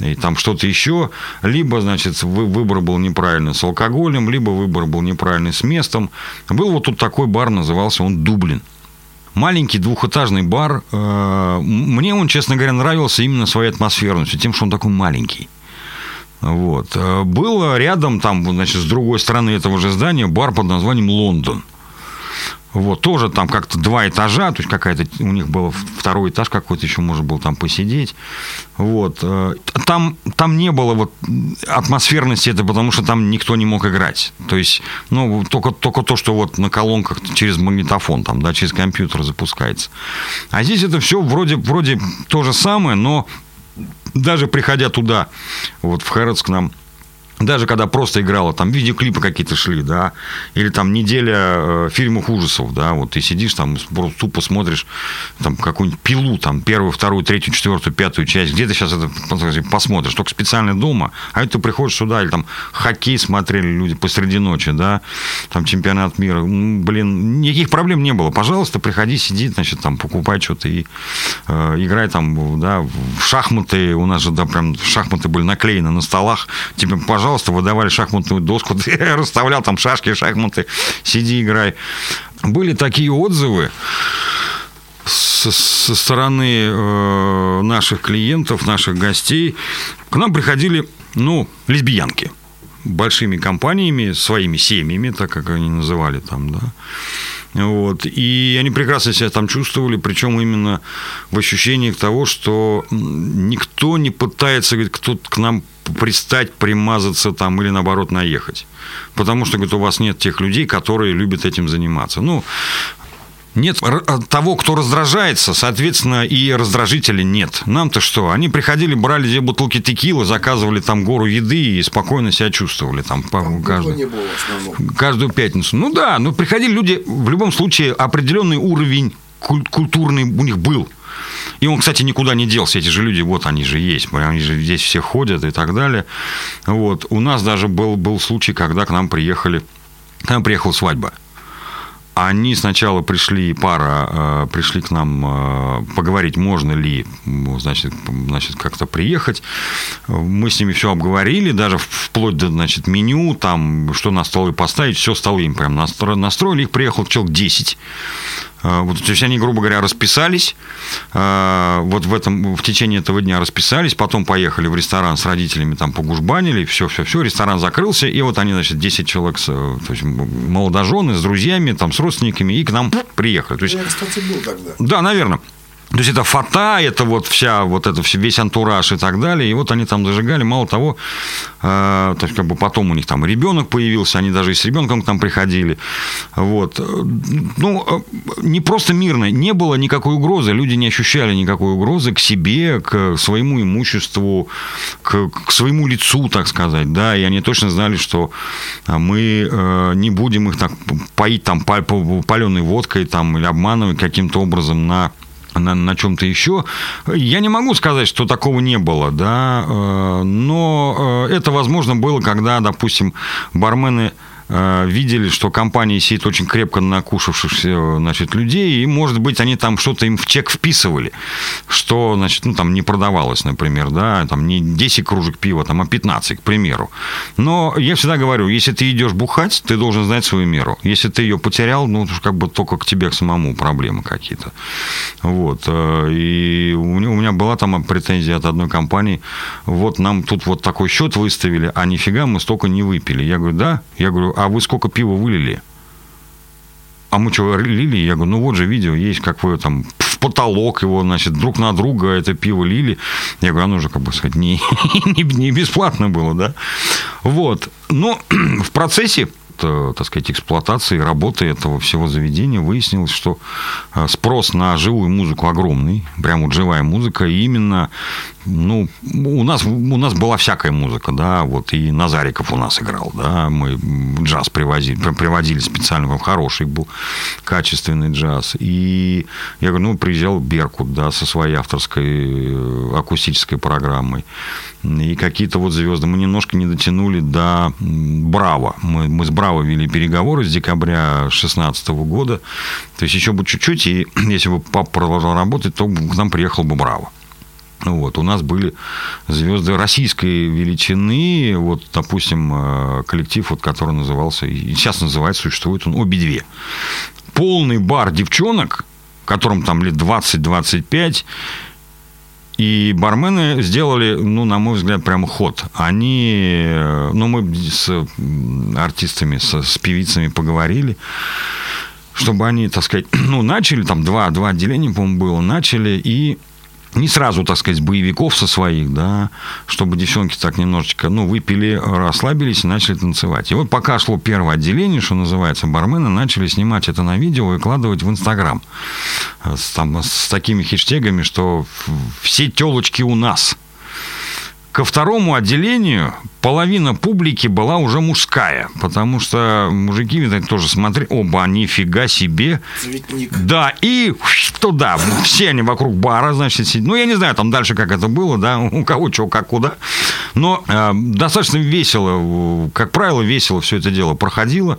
и там что-то еще, либо, значит, выбор был неправильный с алкоголем, либо выбор был неправильный с местом. Был вот тут такой бар, назывался он «Дублин». Маленький двухэтажный бар. Э, мне он, честно говоря, нравился именно своей атмосферностью, тем, что он такой маленький. Вот. Э, было рядом, там, значит, с другой стороны этого же здания, бар под названием «Лондон». Вот, тоже там как-то два этажа, то есть какая-то у них был второй этаж какой-то, еще можно было там посидеть. Вот. Э, там, там не было вот атмосферности, это потому что там никто не мог играть. То есть, ну, только, только то, что вот на колонках через магнитофон, там, да, через компьютер запускается. А здесь это все вроде, вроде то же самое, но даже приходя туда, вот в Хэротс нам даже когда просто играла, там видеоклипы какие-то шли, да, или там неделя э, фильмов ужасов, да, вот ты сидишь там, просто тупо смотришь там какую-нибудь пилу, там, первую, вторую, третью, четвертую, пятую часть, где ты сейчас это посмотришь, только специально дома, а это ты приходишь сюда, или там хоккей смотрели люди посреди ночи, да, там чемпионат мира, блин, никаких проблем не было, пожалуйста, приходи, сиди, значит, там, покупай что-то и э, играй там, да, в шахматы, у нас же, да, прям шахматы были наклеены на столах, тебе, пожалуйста, пожалуйста, выдавали шахматную доску, ты расставлял там шашки, шахматы, сиди, играй. Были такие отзывы со, со стороны э, наших клиентов, наших гостей. К нам приходили, ну, лесбиянки большими компаниями, своими семьями, так как они называли там, да. Вот. И они прекрасно себя там чувствовали, причем именно в ощущениях того, что никто не пытается, говорит, кто к нам пристать, примазаться там или наоборот наехать. Потому что, говорит, у вас нет тех людей, которые любят этим заниматься. Ну, нет того, кто раздражается, соответственно, и раздражителя нет. Нам-то что? Они приходили, брали две бутылки текилы, заказывали там гору еды и спокойно себя чувствовали там, там каждую, не было каждую пятницу. Ну да, но приходили люди, в любом случае, определенный уровень культурный у них был. И он, кстати, никуда не делся. Эти же люди, вот они же есть, они же здесь все ходят и так далее. Вот. У нас даже был, был случай, когда к нам приехали, к нам приехала свадьба. Они сначала пришли, пара э, пришли к нам э, поговорить, можно ли, значит, значит как-то приехать. Мы с ними все обговорили, даже вплоть до значит, меню, там, что на столы поставить, все столы им прям настроили. Их приехал человек 10. А, вот, то есть они, грубо говоря, расписались, а, вот в, этом, в течение этого дня расписались, потом поехали в ресторан с родителями, там погужбанили, все-все-все, ресторан закрылся, и вот они, значит, 10 человек, то есть молодожены, с друзьями, там, с родственниками, и к нам приехали. То есть, Я, кстати, был тогда. Да, наверное. То есть это фата, это вот вся, вот это весь антураж и так далее. И вот они там зажигали. Мало того, э, то есть как бы потом у них там ребенок появился, они даже и с ребенком к нам приходили. Вот. Ну, э, не просто мирно, не было никакой угрозы. Люди не ощущали никакой угрозы к себе, к своему имуществу, к, к своему лицу, так сказать. Да, и они точно знали, что мы э, не будем их так поить там паленой водкой там, или обманывать каким-то образом на на, на чем-то еще. Я не могу сказать, что такого не было, да, э, но э, это возможно было, когда, допустим, бармены видели, что компания сидит очень крепко накушавшихся значит, людей, и, может быть, они там что-то им в чек вписывали, что, значит, ну, там не продавалось, например, да, там не 10 кружек пива, там, а 15, к примеру. Но я всегда говорю, если ты идешь бухать, ты должен знать свою меру. Если ты ее потерял, ну, как бы только к тебе, к самому проблемы какие-то. Вот. Э, и у меня была там претензия от одной компании, вот нам тут вот такой счет выставили, а нифига мы столько не выпили. Я говорю, да? Я говорю, а вы сколько пива вылили? А мы что, лили? Я говорю, ну вот же видео есть, как вы там в потолок его, значит, друг на друга это пиво лили. Я говорю, оно же, как бы сказать, не, не, не бесплатно было, да? Вот. Но в процессе так сказать, эксплуатации, работы этого всего заведения выяснилось, что э, спрос на живую музыку огромный, прям вот живая музыка, и именно, ну, у нас, у нас была всякая музыка, да, вот и Назариков у нас играл, да, мы джаз привозили, приводили специально, хороший был, качественный джаз, и я говорю, ну, приезжал Беркут, да, со своей авторской э, акустической программой, и какие-то вот звезды, мы немножко не дотянули до Браво, мы, мы с Браво вели переговоры с декабря 2016 года. То есть еще бы чуть-чуть, и если бы папа продолжал работать, то к нам приехал бы Браво. Вот, у нас были звезды российской величины, вот, допустим, э, коллектив, вот, который назывался, и сейчас называется, существует он «Обе-две». Полный бар девчонок, которым там лет 20-25, и бармены сделали, ну, на мой взгляд, прямо ход. Они, ну, мы с артистами, с, с певицами поговорили, чтобы они, так сказать, ну, начали, там два, два отделения, по-моему, было, начали, и не сразу, так сказать, боевиков со своих, да, чтобы девчонки так немножечко, ну, выпили, расслабились и начали танцевать. И вот пока шло первое отделение, что называется, бармены начали снимать это на видео и выкладывать в Инстаграм. С, там, с такими хештегами, что все телочки у нас – ко второму отделению половина публики была уже мужская, потому что мужики, видать, тоже смотрели, оба, нифига себе. Цветник. Да, и туда, все они вокруг бара, значит, сидят. Ну, я не знаю, там дальше как это было, да, у кого что, как куда. Но э, достаточно весело, как правило, весело все это дело проходило.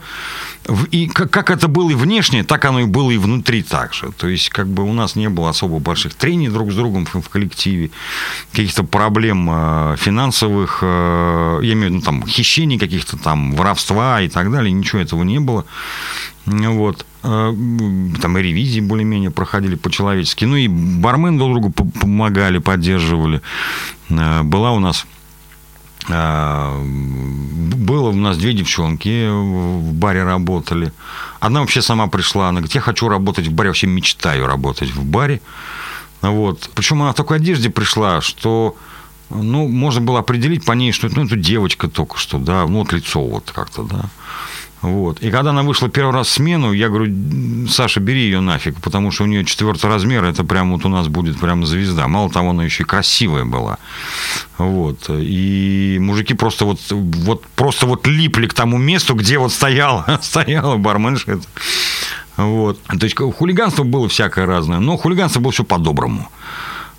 И как, как это было и внешне, так оно и было и внутри также. То есть, как бы у нас не было особо больших трений друг с другом в, в коллективе, каких-то проблем э, финансовых, э, я имею в виду, там, хищений каких-то там, воровства и так далее, ничего этого не было. Вот. Э, там и ревизии более-менее проходили по-человечески. Ну и бармен друг другу помогали, поддерживали. Э, была у нас было у нас две девчонки в баре работали. Одна вообще сама пришла, она говорит, я хочу работать в баре, вообще мечтаю работать в баре. Вот. Причем она в такой одежде пришла, что ну, можно было определить по ней, что ну, это девочка только что, да, ну, вот лицо вот как-то, да. Вот. И когда она вышла первый раз в смену, я говорю, Саша, бери ее нафиг, потому что у нее четвертый размер, это прям вот у нас будет прям звезда. Мало того, она еще и красивая была. Вот. И мужики просто вот, вот, просто вот липли к тому месту, где вот стояла, стояла барменша. Вот. То есть хулиганство было всякое разное, но хулиганство было все по-доброму.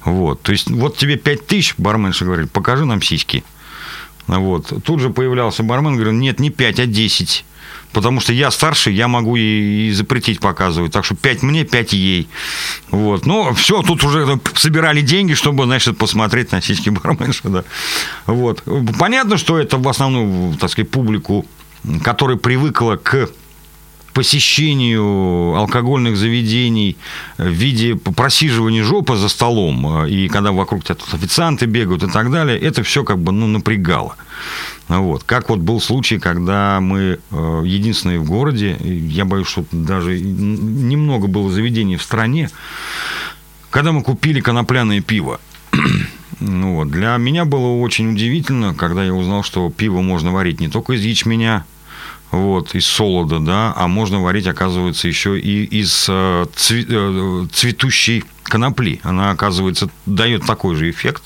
Вот. То есть вот тебе 5 тысяч, барменша говорит, покажи нам сиськи. Вот. Тут же появлялся бармен, говорил, нет, не 5, а 10. Потому что я старше, я могу и запретить показывать. Так что 5 мне, 5 ей. Вот. Ну, все, тут уже собирали деньги, чтобы, значит, посмотреть на сиськи барменша. Да. Вот. Понятно, что это в основном, так сказать, публику, которая привыкла к посещению алкогольных заведений в виде просиживания жопы за столом, и когда вокруг тебя тут официанты бегают и так далее, это все как бы ну, напрягало. Вот. Как вот был случай, когда мы э, единственные в городе, я боюсь, что даже немного было заведений в стране, когда мы купили конопляное пиво. Вот. Для меня было очень удивительно, когда я узнал, что пиво можно варить не только из ячменя, вот, из солода, да, а можно варить, оказывается, еще и из э, э, цветущей конопли. Она, оказывается, дает такой же эффект.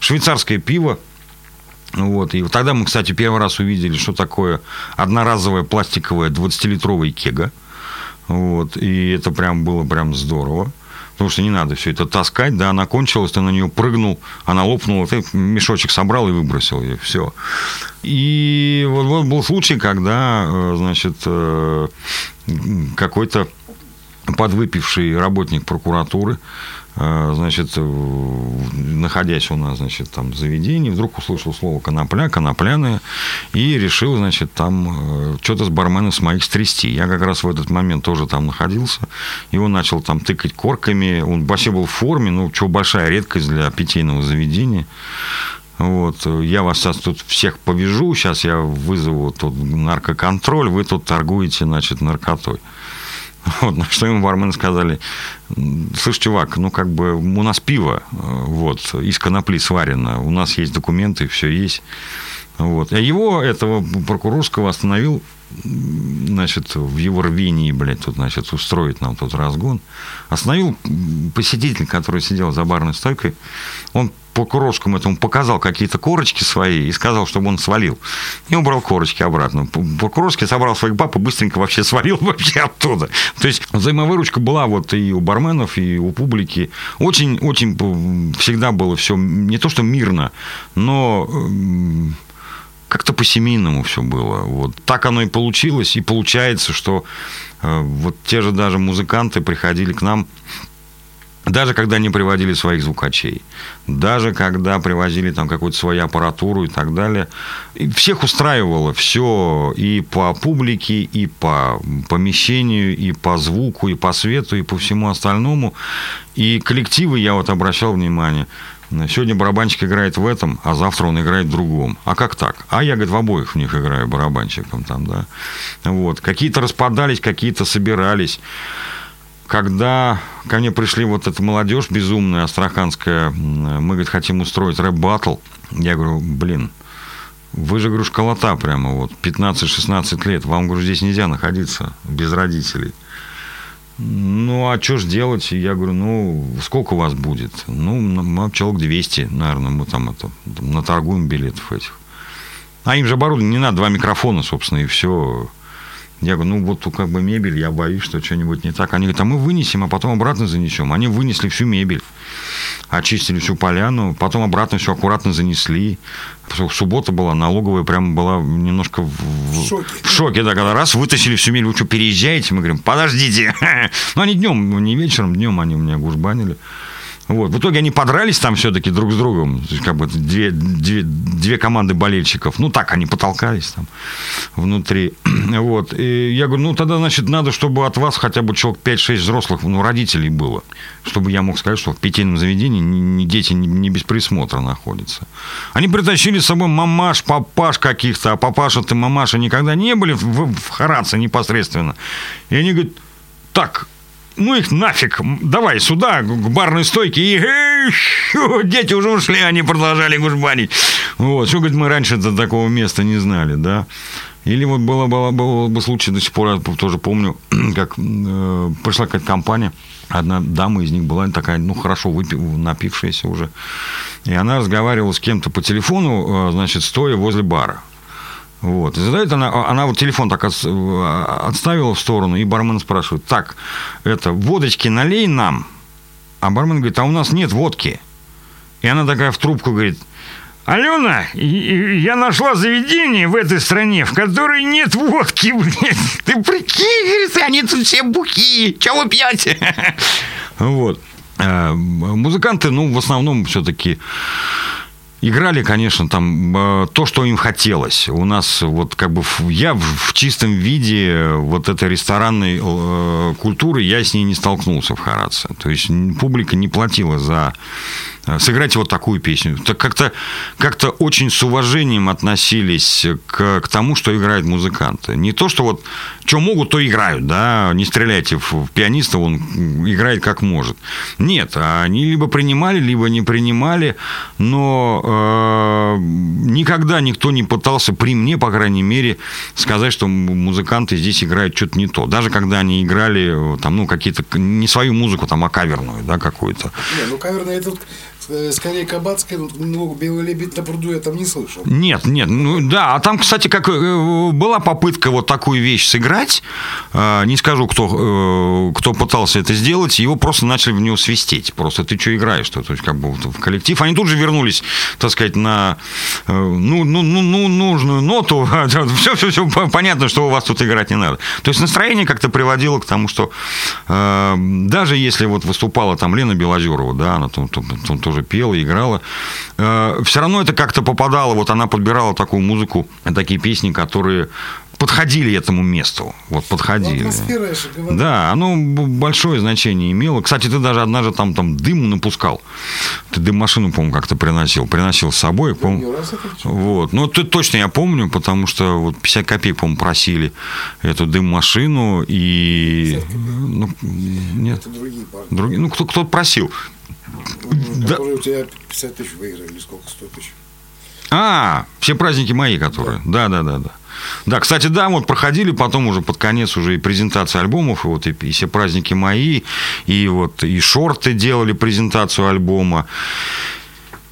Швейцарское пиво, вот. И тогда мы, кстати, первый раз увидели, что такое одноразовая пластиковая 20-литровая кега. Вот. И это прям было прям здорово потому что не надо все это таскать, да, она кончилась, ты на нее прыгнул, она лопнула, ты мешочек собрал и выбросил ее, все. И вот, вот был случай, когда, э, значит, э, какой-то подвыпивший работник прокуратуры а, значит, находясь у нас, значит, там в заведении, вдруг услышал слово конопля, конопляная, и решил, значит, там э, что-то с барменом с моих стрясти. Я как раз в этот момент тоже там находился, и он начал там тыкать корками, он вообще был в форме, ну, что большая редкость для питейного заведения. Вот, я вас сейчас тут всех повяжу, сейчас я вызову тут наркоконтроль, вы тут торгуете, значит, наркотой. Вот, на что ему бармены сказали, слышь, чувак, ну как бы у нас пиво, э, вот, из конопли сварено, у нас есть документы, все есть. Вот. А его, этого прокурорского, остановил, значит, в его рвении, блядь, тут, значит, устроить нам тут разгон. Остановил посетитель, который сидел за барной стойкой. Он прокурорскому этому показал какие-то корочки свои и сказал, чтобы он свалил. И убрал корочки обратно. Прокурорский собрал своих баб и быстренько вообще свалил вообще оттуда. То есть взаимовыручка была вот и у барменов, и у публики. Очень, очень всегда было все не то, что мирно, но как-то по-семейному все было. Вот так оно и получилось, и получается, что э, вот те же даже музыканты приходили к нам даже когда не приводили своих звукачей, даже когда привозили там какую-то свою аппаратуру и так далее, и всех устраивало все и по публике, и по помещению, и по звуку, и по свету, и по всему остальному. И коллективы, я вот обращал внимание, Сегодня барабанщик играет в этом, а завтра он играет в другом. А как так? А я, говорит, в обоих в них играю барабанщиком там, да. Вот. Какие-то распадались, какие-то собирались когда ко мне пришли вот эта молодежь безумная, астраханская, мы, говорит, хотим устроить рэп-баттл. Я говорю, блин, вы же, говорю, школота прямо вот, 15-16 лет, вам, говорю, здесь нельзя находиться без родителей. Ну, а что ж делать? Я говорю, ну, сколько у вас будет? Ну, человек 200, наверное, мы там это, наторгуем билетов этих. А им же оборудование не надо, два микрофона, собственно, и все. Я говорю, ну вот как бы мебель, я боюсь, что что-нибудь не так. Они говорят, а мы вынесем, а потом обратно занесем. Они вынесли всю мебель, очистили всю поляну, потом обратно все аккуратно занесли. Суббота была, налоговая прям была немножко в, в шоке. В шоке, да, когда раз вытащили всю мебель, вы что, переезжаете? Мы говорим, подождите. Ну, они днем, не вечером, днем они у меня гужбанили. Вот. В итоге они подрались там все-таки друг с другом. Как бы две, две, две команды болельщиков. Ну, так они потолкались там внутри. Вот. И я говорю, ну, тогда, значит, надо, чтобы от вас хотя бы человек 5-6 взрослых, ну, родителей было. Чтобы я мог сказать, что в питейном заведении не, дети не, не без присмотра находятся. Они притащили с собой мамаш, папаш каких-то. А папаша ты мамаша никогда не были в, в, Хараце непосредственно. И они говорят, так, ну их нафиг, давай сюда, к барной стойке, и дети уже ушли, они продолжали гужбанить. Вот, что, говорит, мы раньше до такого места не знали, да. Или вот было, было, было бы случай, до сих пор я тоже помню, как э, пришла какая-то компания, одна дама из них была такая, ну, хорошо выпив, напившаяся уже, и она разговаривала с кем-то по телефону, э, значит, стоя возле бара. Вот. И задает она, она вот телефон так отставила в сторону, и бармен спрашивает, так, это, водочки налей нам. А бармен говорит, а у нас нет водки. И она такая в трубку говорит, Алена, я нашла заведение в этой стране, в которой нет водки, блядь. Ты прикинь, они тут все бухие. Чего вы пьете? Вот. А, музыканты, ну, в основном все-таки Играли, конечно, там э, то, что им хотелось. У нас вот как бы я в чистом виде вот этой ресторанной э, культуры я с ней не столкнулся в Харадзе. То есть публика не платила за Э, сыграть вот такую песню. Так как-то как очень с уважением относились к, к тому, что играют музыканты. Не то, что вот что могут, то играют, да, не стреляйте в, в пианиста, он играет как может. Нет, они либо принимали, либо не принимали, но никогда никто не пытался при мне, по крайней мере, сказать, что музыканты здесь играют что-то не то. Даже когда они играли там, ну, какие-то, не свою музыку, там, а каверную, да, какую-то. Не, ну, каверная это Э, скорее Кабацкая, ну, Белый лебедь на пруду я там не слышал. Нет, нет, ну да, а там, кстати, как э, была попытка вот такую вещь сыграть, э, не скажу, кто, кто пытался это сделать, его просто начали в него свистеть, просто ты что играешь, то, то есть как бы в коллектив, они тут же вернулись, так сказать, на ну, ну, ну, ну нужную ноту, все, все, все понятно, что у вас тут играть не надо. То есть настроение как-то приводило к тому, что даже если вот выступала там Лена Белозерова, да, она там, там, там тоже тоже пела, играла. Э, Все равно это как-то попадало, вот она подбирала такую музыку, такие песни, которые подходили этому месту. Вот подходили. Ну, да, оно большое значение имело. Кстати, ты даже однажды там, там дым напускал. Ты дым-машину, по-моему, как-то приносил. Приносил с собой. Помню. Вот. Ну, ты точно я помню, потому что вот 50 копеек, по-моему, просили эту дым-машину. И... Ну, нет. Другие. Ну, кто, кто просил. Да. Которые у тебя 50 тысяч выиграли, сколько, 100 тысяч. А, все праздники мои, которые. Да, да, да, да. Да, кстати, да, вот проходили потом уже под конец уже и презентации альбомов, и вот и, и все праздники мои, и вот и шорты делали презентацию альбома.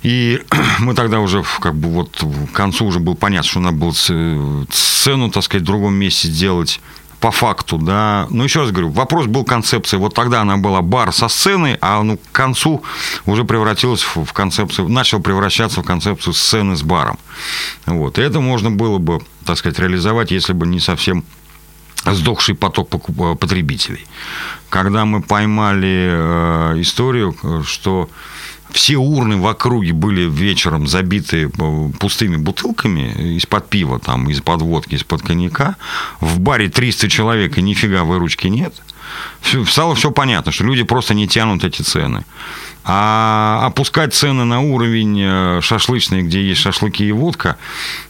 И мы тогда уже как бы вот к концу уже было понятно, что надо было сцену, так сказать, в другом месте сделать по факту, да. Но еще раз говорю, вопрос был концепции. Вот тогда она была бар со сценой, а ну, к концу уже превратилась в концепцию, начал превращаться в концепцию сцены с баром. Вот. И это можно было бы, так сказать, реализовать, если бы не совсем сдохший поток потребителей. Когда мы поймали э, историю, что все урны в округе были вечером забиты э, пустыми бутылками из-под пива, там, из-под водки, из-под коньяка. В баре 300 человек, и нифига выручки нет. Стало все понятно, что люди просто не тянут эти цены. А опускать цены на уровень э, шашлычный, где есть шашлыки и водка,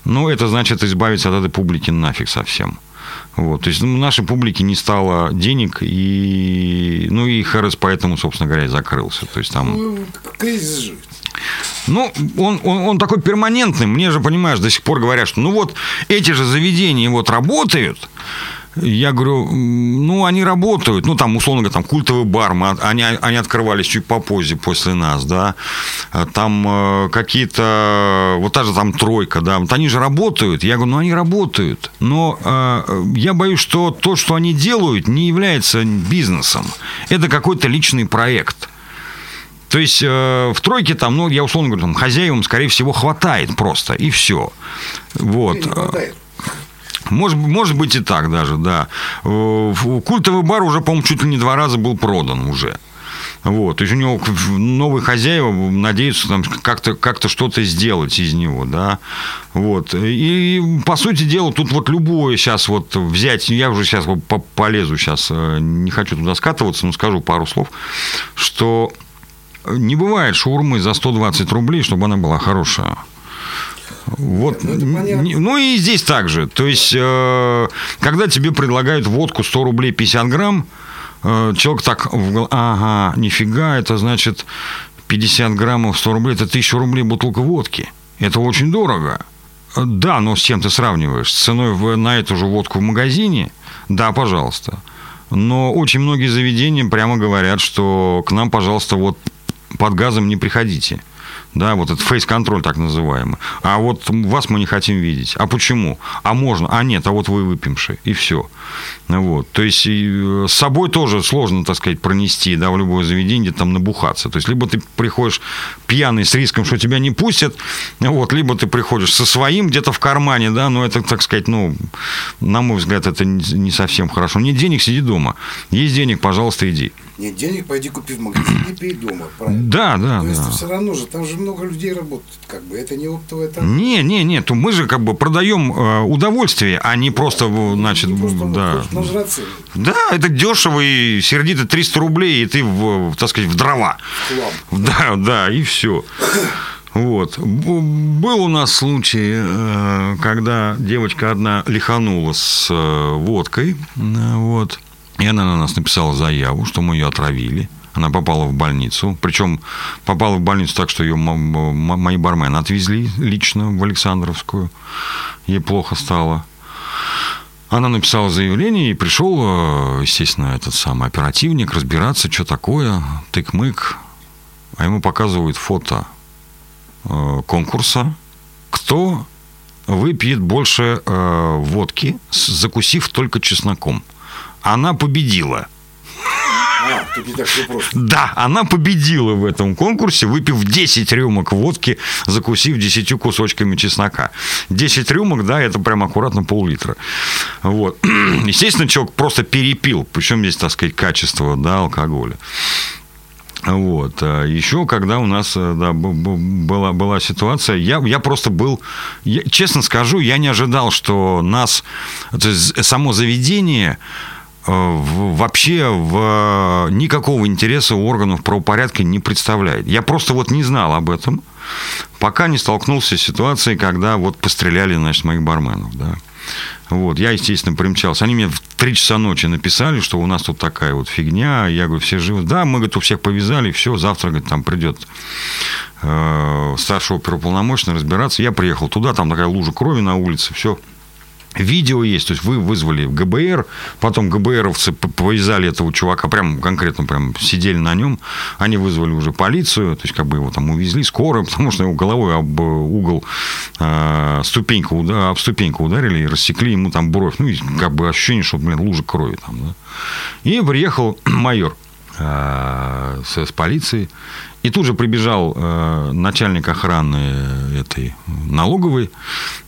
ну, это значит избавиться от этой публики нафиг совсем. Вот, то есть ну, нашей публике не стало денег, и, ну, и ХРС поэтому, собственно говоря, и закрылся. То есть там... Ну, кризис же. Ну, он, он, он такой перманентный. Мне же, понимаешь, до сих пор говорят, что ну вот эти же заведения вот работают, Я говорю, ну, они работают, ну, там, условно говоря, там, культовый бар, мы, они, они открывались чуть попозже после нас, да, там э, какие-то, вот та же там тройка, да, вот они же работают, я говорю, ну, они работают, но э, я боюсь, что то, что они делают, не является бизнесом, это какой-то личный проект. То есть э, в тройке там, ну, я условно говорю, там, хозяевам, скорее всего, хватает просто, и все. Вот. Не хватает. Может, может быть и так даже, да. Э, культовый бар уже, по-моему, чуть ли не два раза был продан уже. Вот, то есть у него новые хозяева надеются там как-то как что-то сделать из него, да. Вот. И, по сути дела, тут вот любое сейчас вот взять, я уже сейчас полезу сейчас, э, не хочу туда скатываться, но скажу пару слов, что не бывает шаурмы за 120 рублей, чтобы она была хорошая. Вот, ну, ну и здесь также. То есть, э, когда тебе предлагают водку 100 рублей 50 грамм, э, человек так, ага, нифига, это значит 50 граммов 100 рублей, это 1000 рублей бутылка водки. Это очень дорого. Да, но с чем ты сравниваешь? С ценой в, на эту же водку в магазине? Да, пожалуйста. Но очень многие заведения прямо говорят, что к нам, пожалуйста, вот под газом не приходите да, вот этот фейс-контроль так называемый. А вот вас мы не хотим видеть. А почему? А можно? А нет, а вот вы выпивший, и все. Вот. То есть э, с собой тоже сложно, так сказать, пронести, да, в любое заведение, там набухаться. То есть либо ты приходишь пьяный с риском, что тебя не пустят, вот, либо ты приходишь со своим где-то в кармане, да, но это, так сказать, ну, на мой взгляд, это не совсем хорошо. Нет денег, сиди дома. Есть денег, пожалуйста, иди. Нет денег, пойди купи в магазине и пей дома. Правильно? Да, да, То да. есть все равно же, там же много людей работают, как бы, это не оптовое там. Не, не, не, то мы же как бы продаем э, удовольствие, а не просто, значит, не просто, да. Нажраться. Да, это дешево и сердито 300 рублей, и ты, в, так сказать, в дрова. В Да, да, и все. Вот. Был у нас случай, э, когда девочка одна лиханула с э, водкой. Вот. И она на нас написала заяву, что мы ее отравили. Она попала в больницу. Причем попала в больницу так, что ее мои бармены отвезли лично в Александровскую. Ей плохо стало. Она написала заявление, и пришел, э, естественно, этот самый оперативник разбираться, что такое, тык-мык. А ему показывают фото э, конкурса, кто выпьет больше э, водки, закусив только чесноком – она победила. А, да, она победила в этом конкурсе, выпив 10 рюмок водки, закусив 10 кусочками чеснока. 10 рюмок, да, это прям аккуратно пол-литра. Вот. Естественно, человек просто перепил, причем здесь, так сказать, качество да, алкоголя. Вот. А еще, когда у нас да, была, была ситуация, я, я просто был, я, честно скажу, я не ожидал, что нас, то есть само заведение, вообще в, никакого интереса у органов правопорядка не представляет. Я просто вот не знал об этом, пока не столкнулся с ситуацией, когда вот постреляли, значит, моих барменов, да. Вот, я, естественно, примчался. Они мне в 3 часа ночи написали, что у нас тут такая вот фигня. Я говорю, все живы. Да, мы, говорит, у всех повязали, все, завтра, говорит, там придет э, старший оперуполномоченный разбираться. Я приехал туда, там такая лужа крови на улице, все. Видео есть, то есть вы вызвали ГБР, потом ГБРовцы повязали этого чувака, прям конкретно прям сидели на нем, они вызвали уже полицию, то есть как бы его там увезли, скоро, потому что его головой об угол э, ступеньку, да, об ступеньку ударили и рассекли ему там бровь, ну и как бы ощущение, что, блин, лужа крови там, да. И приехал майор э, с, с полицией, и тут же прибежал э, начальник охраны этой налоговой.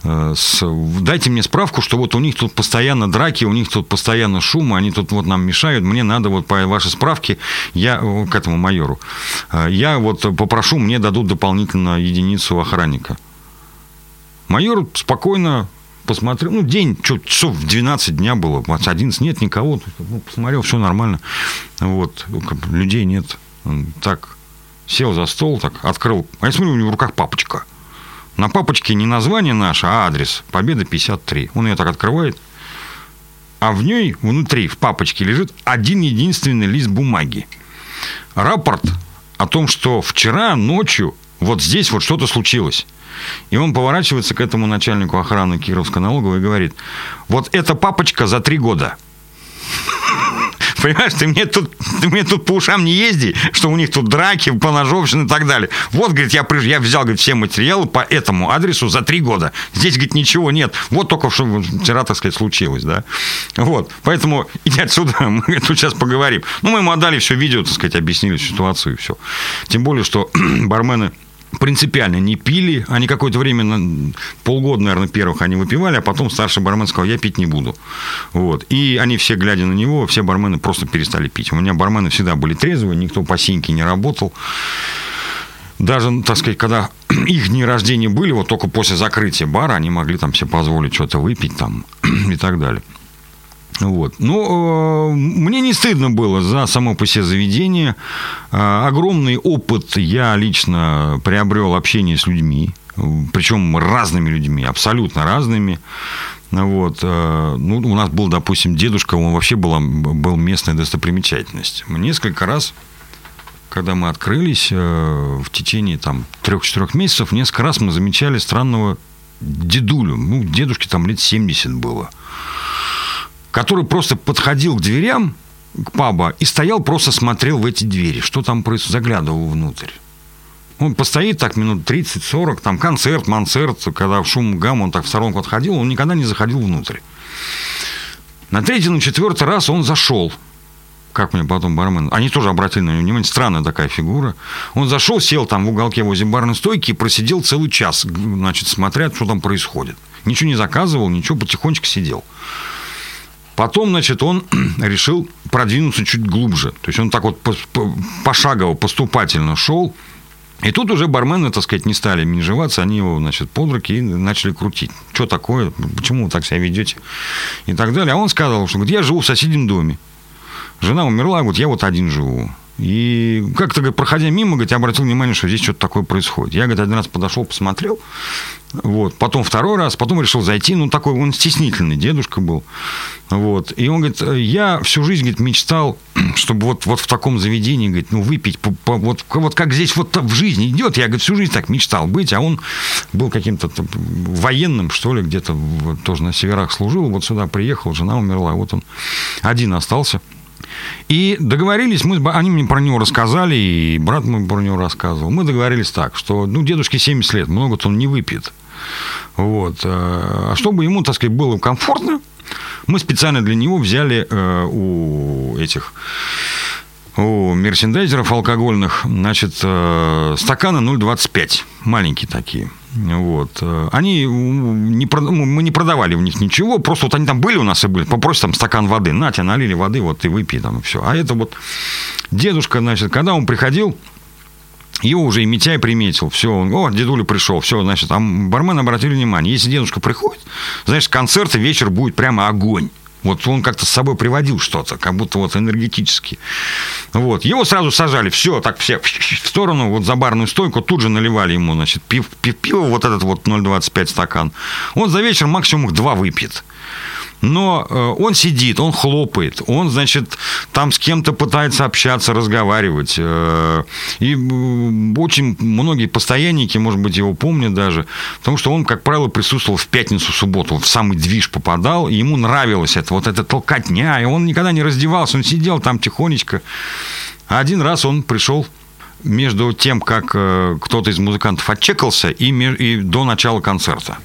Э, с, дайте мне справку, что вот у них тут постоянно драки, у них тут постоянно шум, они тут вот нам мешают. Мне надо вот по вашей справке, я к этому майору, э, я вот попрошу, мне дадут дополнительно единицу охранника. Майор спокойно посмотрел, ну, день, что, часов в 12 дня было, 11 нет никого, ну, посмотрел, все нормально, вот, людей нет, так, сел за стол, так, открыл. А я смотрю, у него в руках папочка. На папочке не название наше, а адрес. Победа 53. Он ее так открывает. А в ней, внутри, в папочке лежит один единственный лист бумаги. Рапорт о том, что вчера ночью вот здесь вот что-то случилось. И он поворачивается к этому начальнику охраны Кировской налоговой и говорит, вот эта папочка за три года – Понимаешь, ты мне тут, ты мне тут по ушам не езди, что у них тут драки, поножовщина и так далее. Вот, говорит, я, я взял, говорит, все материалы по этому адресу за три года. Здесь, говорит, ничего нет. Вот только что вчера, так сказать, случилось, да. Вот. Поэтому иди отсюда, мы тут сейчас поговорим. Ну, мы ему отдали все видео, так сказать, объяснили ситуацию и все. Тем более, что бармены принципиально не пили. Они какое-то время, полгода, наверное, первых они выпивали, а потом старший бармен сказал, я пить не буду. Вот. И они все, глядя на него, все бармены просто перестали пить. У меня бармены всегда были трезвые, никто по синьке не работал. Даже, так сказать, когда их дни рождения были, вот только после закрытия бара, они могли там себе позволить что-то выпить там и так далее. Вот. Ну, э, мне не стыдно было за само по себе заведение. Э, огромный опыт я лично приобрел общение с людьми, причем разными людьми, абсолютно разными. Вот. Э, ну, у нас был, допустим, дедушка, он вообще был, был местная достопримечательность. Несколько раз когда мы открылись, в течение там трех-четырех месяцев, несколько раз мы замечали странного дедулю. Ну, дедушке там лет 70 было который просто подходил к дверям, к паба, и стоял, просто смотрел в эти двери, что там происходит, заглядывал внутрь. Он постоит так минут 30-40, там концерт, манцерт, когда в шум гам он так в сторонку отходил, он никогда не заходил внутрь. На третий, на четвертый раз он зашел. Как мне потом бармен... Они тоже обратили на него внимание. Странная такая фигура. Он зашел, сел там в уголке возле барной стойки и просидел целый час, значит, смотря, что там происходит. Ничего не заказывал, ничего, потихонечку сидел. Потом, значит, он решил продвинуться чуть глубже. То есть он так вот пошагово, поступательно шел. И тут уже бармены, так сказать, не стали менжеваться, они его, значит, под руки и начали крутить. Что такое? Почему вы так себя ведете? И так далее. А он сказал, что говорит, я живу в соседнем доме. Жена умерла, говорит, я вот один живу. И как-то, говорит, проходя мимо, говорит, я обратил внимание, что здесь что-то такое происходит. Я, говорит, один раз подошел, посмотрел, вот, потом второй раз, потом решил зайти, ну, такой он стеснительный дедушка был, вот, и он говорит, я всю жизнь, говорит, мечтал, чтобы вот, вот в таком заведении, говорит, ну, выпить, по, по, вот, вот как здесь вот в жизни идет, я, говорит, всю жизнь так мечтал быть, а он был каким-то военным, что ли, где-то тоже на северах служил, вот сюда приехал, жена умерла, вот он один остался, и договорились, мы, они мне про него рассказали, и брат мой про него рассказывал. Мы договорились так, что ну, дедушке 70 лет, много-то он не выпьет. Вот. Э, а чтобы ему, так сказать, было комфортно, мы специально для него взяли э, у этих у мерсендайзеров алкогольных, значит, э, стаканы 0,25, маленькие такие. Вот. Они не, мы не продавали в них ничего, просто вот они там были у нас и были, попросят там стакан воды, на тебе налили воды, вот ты выпей там и все. А это вот дедушка, значит, когда он приходил, его уже и Митяй приметил, все, он, о, дедуля пришел, все, значит, а бармен обратили внимание, если дедушка приходит, значит, концерт и вечер будет прямо огонь. Вот он как-то с собой приводил что-то, как будто вот энергетически. Вот. Его сразу сажали, все, так все в сторону, вот за барную стойку, тут же наливали ему, значит, пив, пив, пиво, вот этот вот 0,25 стакан. Он за вечер максимум два выпьет но э, он сидит, он хлопает, он, значит, там с кем-то пытается общаться, разговаривать. Э, и очень многие постоянники, может быть, его помнят даже, потому что он, как правило, присутствовал в пятницу, в субботу, в самый движ попадал, и ему нравилось это, вот эта толкотня, и он никогда не раздевался, он сидел там тихонечко. А один раз он пришел между тем, как э, кто-то из музыкантов отчекался, и, и до начала концерта.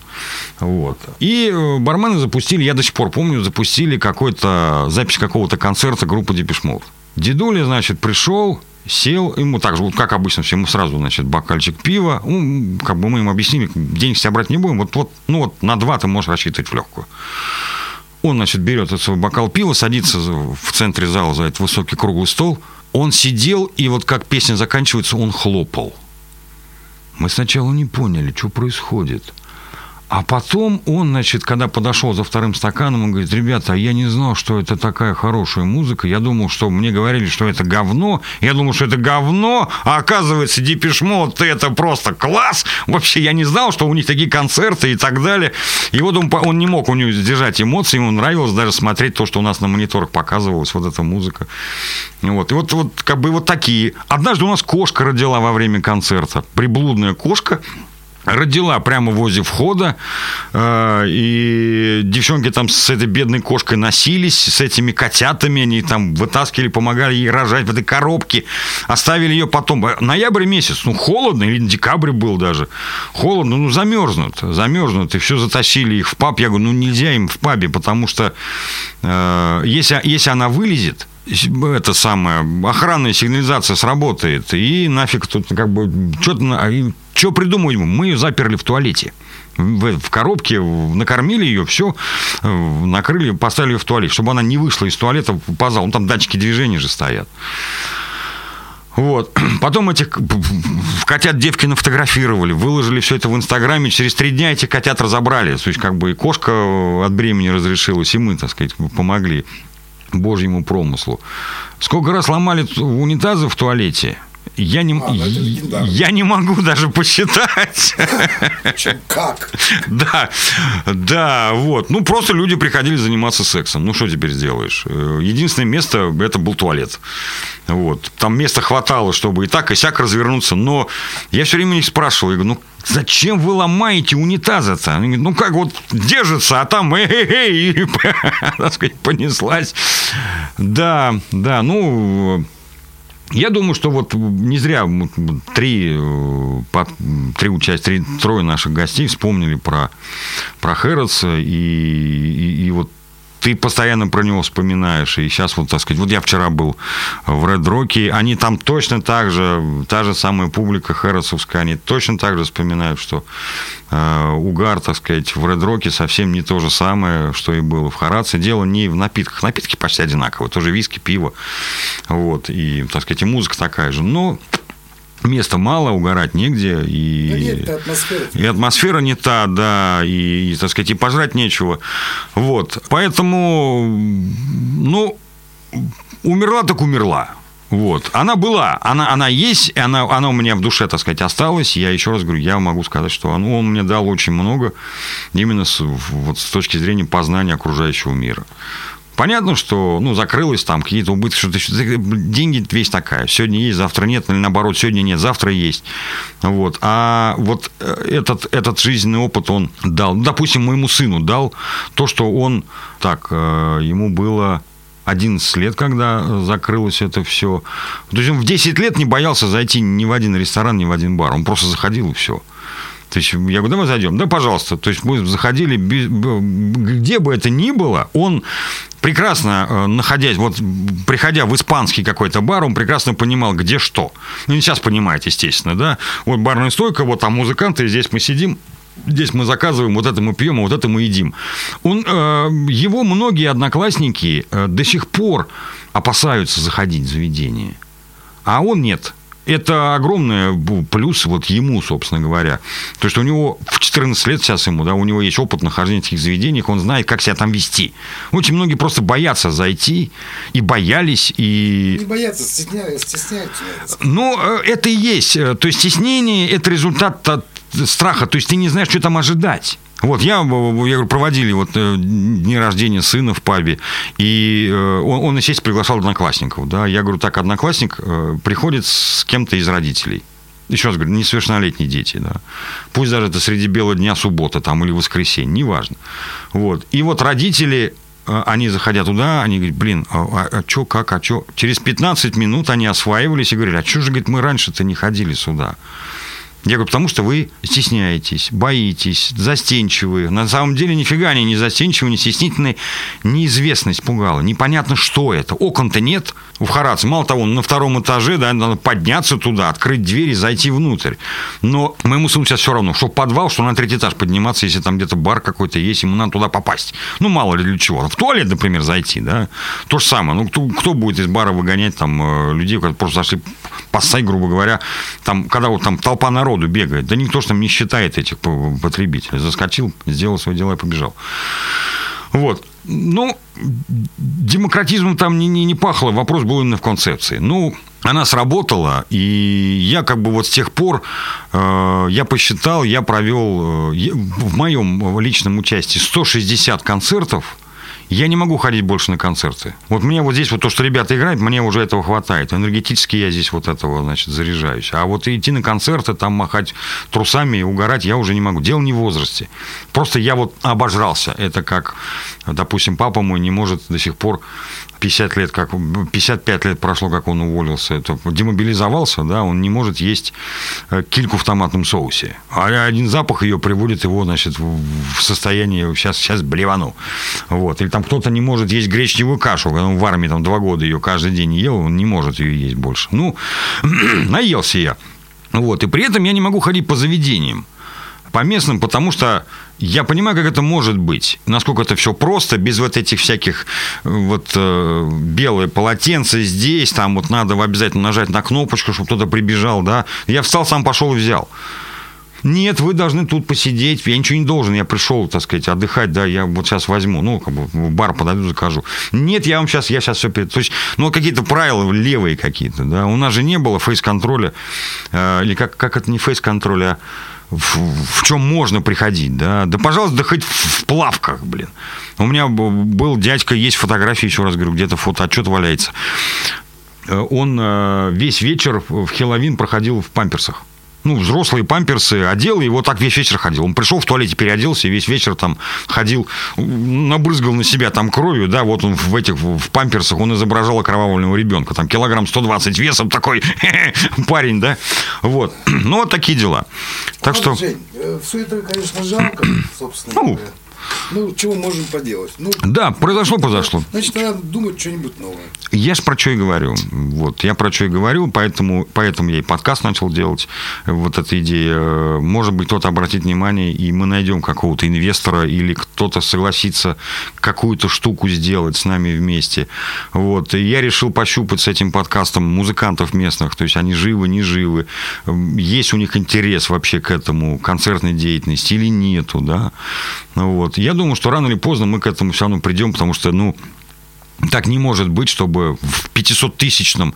Вот. И э, бармены запустили, я до сих пор помню, запустили какой-то запись какого-то концерта группы Депешмол. Дедуля, значит, пришел, сел, ему так же, как обычно, ему сразу, значит, бокальчик пива, ну, как бы мы им объяснили, денег себя брать не будем, вот, вот, ну, вот на два ты можешь рассчитывать в легкую. Он, значит, берет этот свой бокал пива, садится в центре зала за этот высокий круглый стол – он сидел, и вот как песня заканчивается, он хлопал. Мы сначала не поняли, что происходит. А потом он, значит, когда подошел за вторым стаканом, он говорит, ребята, я не знал, что это такая хорошая музыка. Я думал, что мне говорили, что это говно. Я думал, что это говно, а оказывается, Дипишмот, это просто класс. Вообще, я не знал, что у них такие концерты и так далее. И вот он, он не мог у него сдержать эмоции, ему нравилось даже смотреть то, что у нас на мониторах показывалось, вот эта музыка. Вот. И вот, вот как бы вот такие. Однажды у нас кошка родила во время концерта. Приблудная кошка родила прямо возле входа, э, и девчонки там с этой бедной кошкой носились, с этими котятами, они там вытаскивали, помогали ей рожать в этой коробке, оставили ее потом. Ноябрь месяц, ну, холодно, или декабрь был даже, холодно, ну, замерзнут, замерзнут, и все затащили их в паб. Я говорю, ну, нельзя им в пабе, потому что э, если, если она вылезет, это самое, охранная сигнализация сработает, и нафиг тут как бы, что-то, что придумывать? Мы ее заперли в туалете. В, в коробке, накормили ее, все, накрыли, поставили ее в туалет, чтобы она не вышла из туалета по залу. Ну, там датчики движения же стоят. Вот. Потом этих котят девки нафотографировали, выложили все это в Инстаграме. Через три дня этих котят разобрали. То есть, как бы и кошка от бремени разрешилась, и мы, так сказать, помогли божьему промыслу. Сколько раз ломали унитазы в туалете – я не, а, я не могу даже посчитать. Как? Да, да, вот. Ну, просто люди приходили заниматься сексом. Ну, что теперь сделаешь? Э, единственное место – это был туалет. Вот. Там места хватало, чтобы и так, и сяк развернуться. Но я все время их спрашивал. Я говорю, ну, зачем вы ломаете унитазы-то? Они говорят, ну, как вот держится, а там эй-эй-эй, так сказать, понеслась. Да, да, ну, я думаю, что вот не зря три, э, три участия, трое наших гостей вспомнили про, про Хэрротса, и, и, и вот ты постоянно про него вспоминаешь. И сейчас вот, так сказать, вот я вчера был в Red Rock, они там точно так же, та же самая публика Хэрросовская, они точно так же вспоминают, что э, угар, так сказать, в Red Rock совсем не то же самое, что и было в Хараце. Дело не в напитках. Напитки почти одинаковые. Тоже виски, пиво. Вот. И, так сказать, и музыка такая же. Но места мало, угорать негде. И, да нет, атмосфера. и атмосфера не та, да, и, и, так сказать, и пожрать нечего. Вот. Поэтому, ну, умерла так умерла. Вот. Она была, она, она есть, она, она у меня в душе, так сказать, осталась. Я еще раз говорю, я могу сказать, что он, он мне дал очень много именно с, вот, с точки зрения познания окружающего мира. Понятно, что ну, закрылось там, какие-то убытки, что-то, деньги весь такая. Сегодня есть, завтра нет, или наоборот, сегодня нет, завтра есть. Вот. А вот э, этот, этот жизненный опыт он дал, ну, допустим, моему сыну дал то, что он, так, э, ему было 11 лет, когда закрылось это все. То есть он в 10 лет не боялся зайти ни в один ресторан, ни в один бар. Он просто заходил и все. То есть я говорю, давай зайдем. Да, пожалуйста. То есть мы заходили, где бы это ни было, он прекрасно э, находясь, вот приходя в испанский какой-то бар, он прекрасно понимал, где что. Ну, не сейчас понимает, естественно, да. Вот барная стойка, вот там музыканты, здесь мы сидим, здесь мы заказываем, вот это мы пьем, а вот это мы едим. Он, э, его многие одноклассники э, до сих пор опасаются заходить в заведение. А он нет это огромный плюс вот ему, собственно говоря. То, что у него в 14 лет сейчас ему, да, у него есть опыт нахождения в этих заведениях, он знает, как себя там вести. Очень многие просто боятся зайти и боялись, и... Не боятся, стесняются. стесняются. Ну, э, это и есть. Э, то есть стеснение – это результат страха. То есть ты не знаешь, что там ожидать. Вот, я, я говорю, проводили вот э, дни рождения сына в пабе, и э, он, он естественно, приглашал одноклассников, да, я говорю, так, одноклассник э, приходит с кем-то из родителей, еще раз говорю, несовершеннолетние дети, да. Пусть даже это среди белого дня, суббота там или воскресенье, неважно. Вот. И вот родители, они заходя туда, они говорят, блин, а, а, а что, как, а что? Через 15 минут они осваивались и говорили, а что же, говорит, мы раньше-то не ходили сюда? Я говорю, потому что вы стесняетесь, боитесь, застенчивы. На самом деле нифига они не застенчивы, не стеснительные. Неизвестность пугала. Непонятно, что это. Окон-то нет в Хараце. Мало того, на втором этаже, да, надо подняться туда, открыть дверь и зайти внутрь. Но моему сыну сейчас все равно, что подвал, что на третий этаж подниматься, если там где-то бар какой-то есть, ему надо туда попасть. Ну, мало ли для чего. В туалет, например, зайти, да. То же самое. Ну, кто, кто будет из бара выгонять там э, людей, которые просто зашли поссать, грубо говоря, там, когда вот там толпа народу бегает, да никто же там не считает этих потребителей. Заскочил, сделал свои дела и побежал. Вот. Ну, демократизмом там не, не, не пахло, вопрос был именно в концепции. Ну, она сработала, и я как бы вот с тех пор, э, я посчитал, я провел э, в моем личном участии 160 концертов, Я не могу ходить больше на концерты. Вот мне вот здесь вот то, что ребята играют, мне уже этого хватает. Энергетически я здесь вот этого, значит, заряжаюсь. А вот идти на концерты, там махать трусами и угорать я уже не могу. Дело не в возрасте. Просто я вот обожрался. Это как, допустим, папа мой не может до сих пор 50 лет, как 55 лет прошло, как он уволился, это демобилизовался, да, он не может есть э, кильку в томатном соусе. А один запах ее приводит его, значит, в состояние сейчас, сейчас блевану. Вот. Или там кто-то не может есть гречневую кашу, когда он в армии там два года ее каждый день ел, он не может ее есть больше. Ну, наелся я. Вот. И при этом я не могу ходить по заведениям по местным, потому что я понимаю, как это может быть, насколько это все просто, без вот этих всяких вот э, белые полотенца здесь, там вот надо обязательно нажать на кнопочку, чтобы кто-то прибежал, да. Я встал, сам пошел и взял. Нет, вы должны тут посидеть. Я ничего не должен. Я пришел, так сказать, отдыхать, да, я вот сейчас возьму. Ну, как бы в бар подойду, закажу. Нет, я вам сейчас, я сейчас все... То есть, ну, какие-то правила левые какие-то, да. У нас же не было фейс-контроля. Э, или как, как это не фейс-контроля, а в, в чем можно приходить, да, да, пожалуйста, да хоть в плавках, блин. У меня был дядька, есть фотографии, еще раз говорю, где-то фотоотчет валяется. Э, он э, весь вечер в Хеловин проходил в памперсах ну, взрослые памперсы одел, и вот так весь вечер ходил. Он пришел в туалете, переоделся, и весь вечер там ходил, набрызгал на себя там кровью, да, вот он в этих, в памперсах, он изображал окровавленного ребенка, там килограмм 120 весом такой парень, да, вот. Ну, вот такие дела. Так что... Жень, э, все это, конечно, жалко, собственно ну, говоря. Ну, чего можем поделать? Ну, да, произошло, произошло. Значит, надо думать что-нибудь новое. Я же про что и говорю. Вот, я про что и говорю, поэтому, поэтому я и подкаст начал делать. Вот эта идея. Может быть, кто-то обратит внимание, и мы найдем какого-то инвестора, или кто-то согласится какую-то штуку сделать с нами вместе. Вот. И я решил пощупать с этим подкастом музыкантов местных, то есть они живы, не живы, есть у них интерес вообще к этому, концертной деятельности или нету, да. Вот. Я думаю, что рано или поздно мы к этому все равно придем, потому что, ну, так не может быть, чтобы в 500-тысячном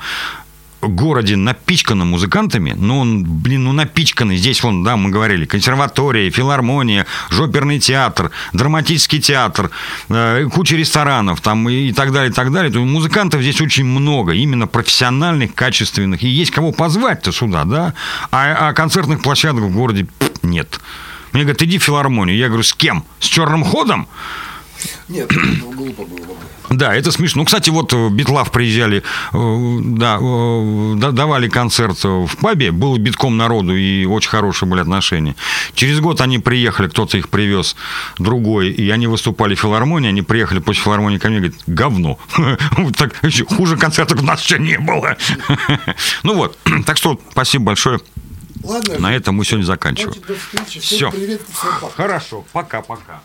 городе напичканном музыкантами, ну, он, блин, ну, напичканный. Здесь, вон, да, мы говорили, консерватория, филармония, жоперный театр, драматический театр, э, куча ресторанов там и, и так далее, и так далее. То музыкантов здесь очень много, именно профессиональных, качественных. И есть кого позвать-то сюда, да? А, а концертных площадок в городе пфф, нет. Мне говорят, иди в филармонию. Я говорю, с кем? С черным ходом? Нет, глупо было бы. Да, это смешно. Ну, кстати, вот э, Битлав приезжали, э, да, э, давали концерт в пабе, было битком народу, и очень хорошие были отношения. Через год они приехали, кто-то их привез, другой, и они выступали в филармонии, они приехали после филармонии ко мне, говорят, говно. Так, хуже концертов у нас еще не было. Ну вот, так что спасибо большое. Ладно. На этом мы сегодня заканчиваем. Все. Хорошо. Пока-пока.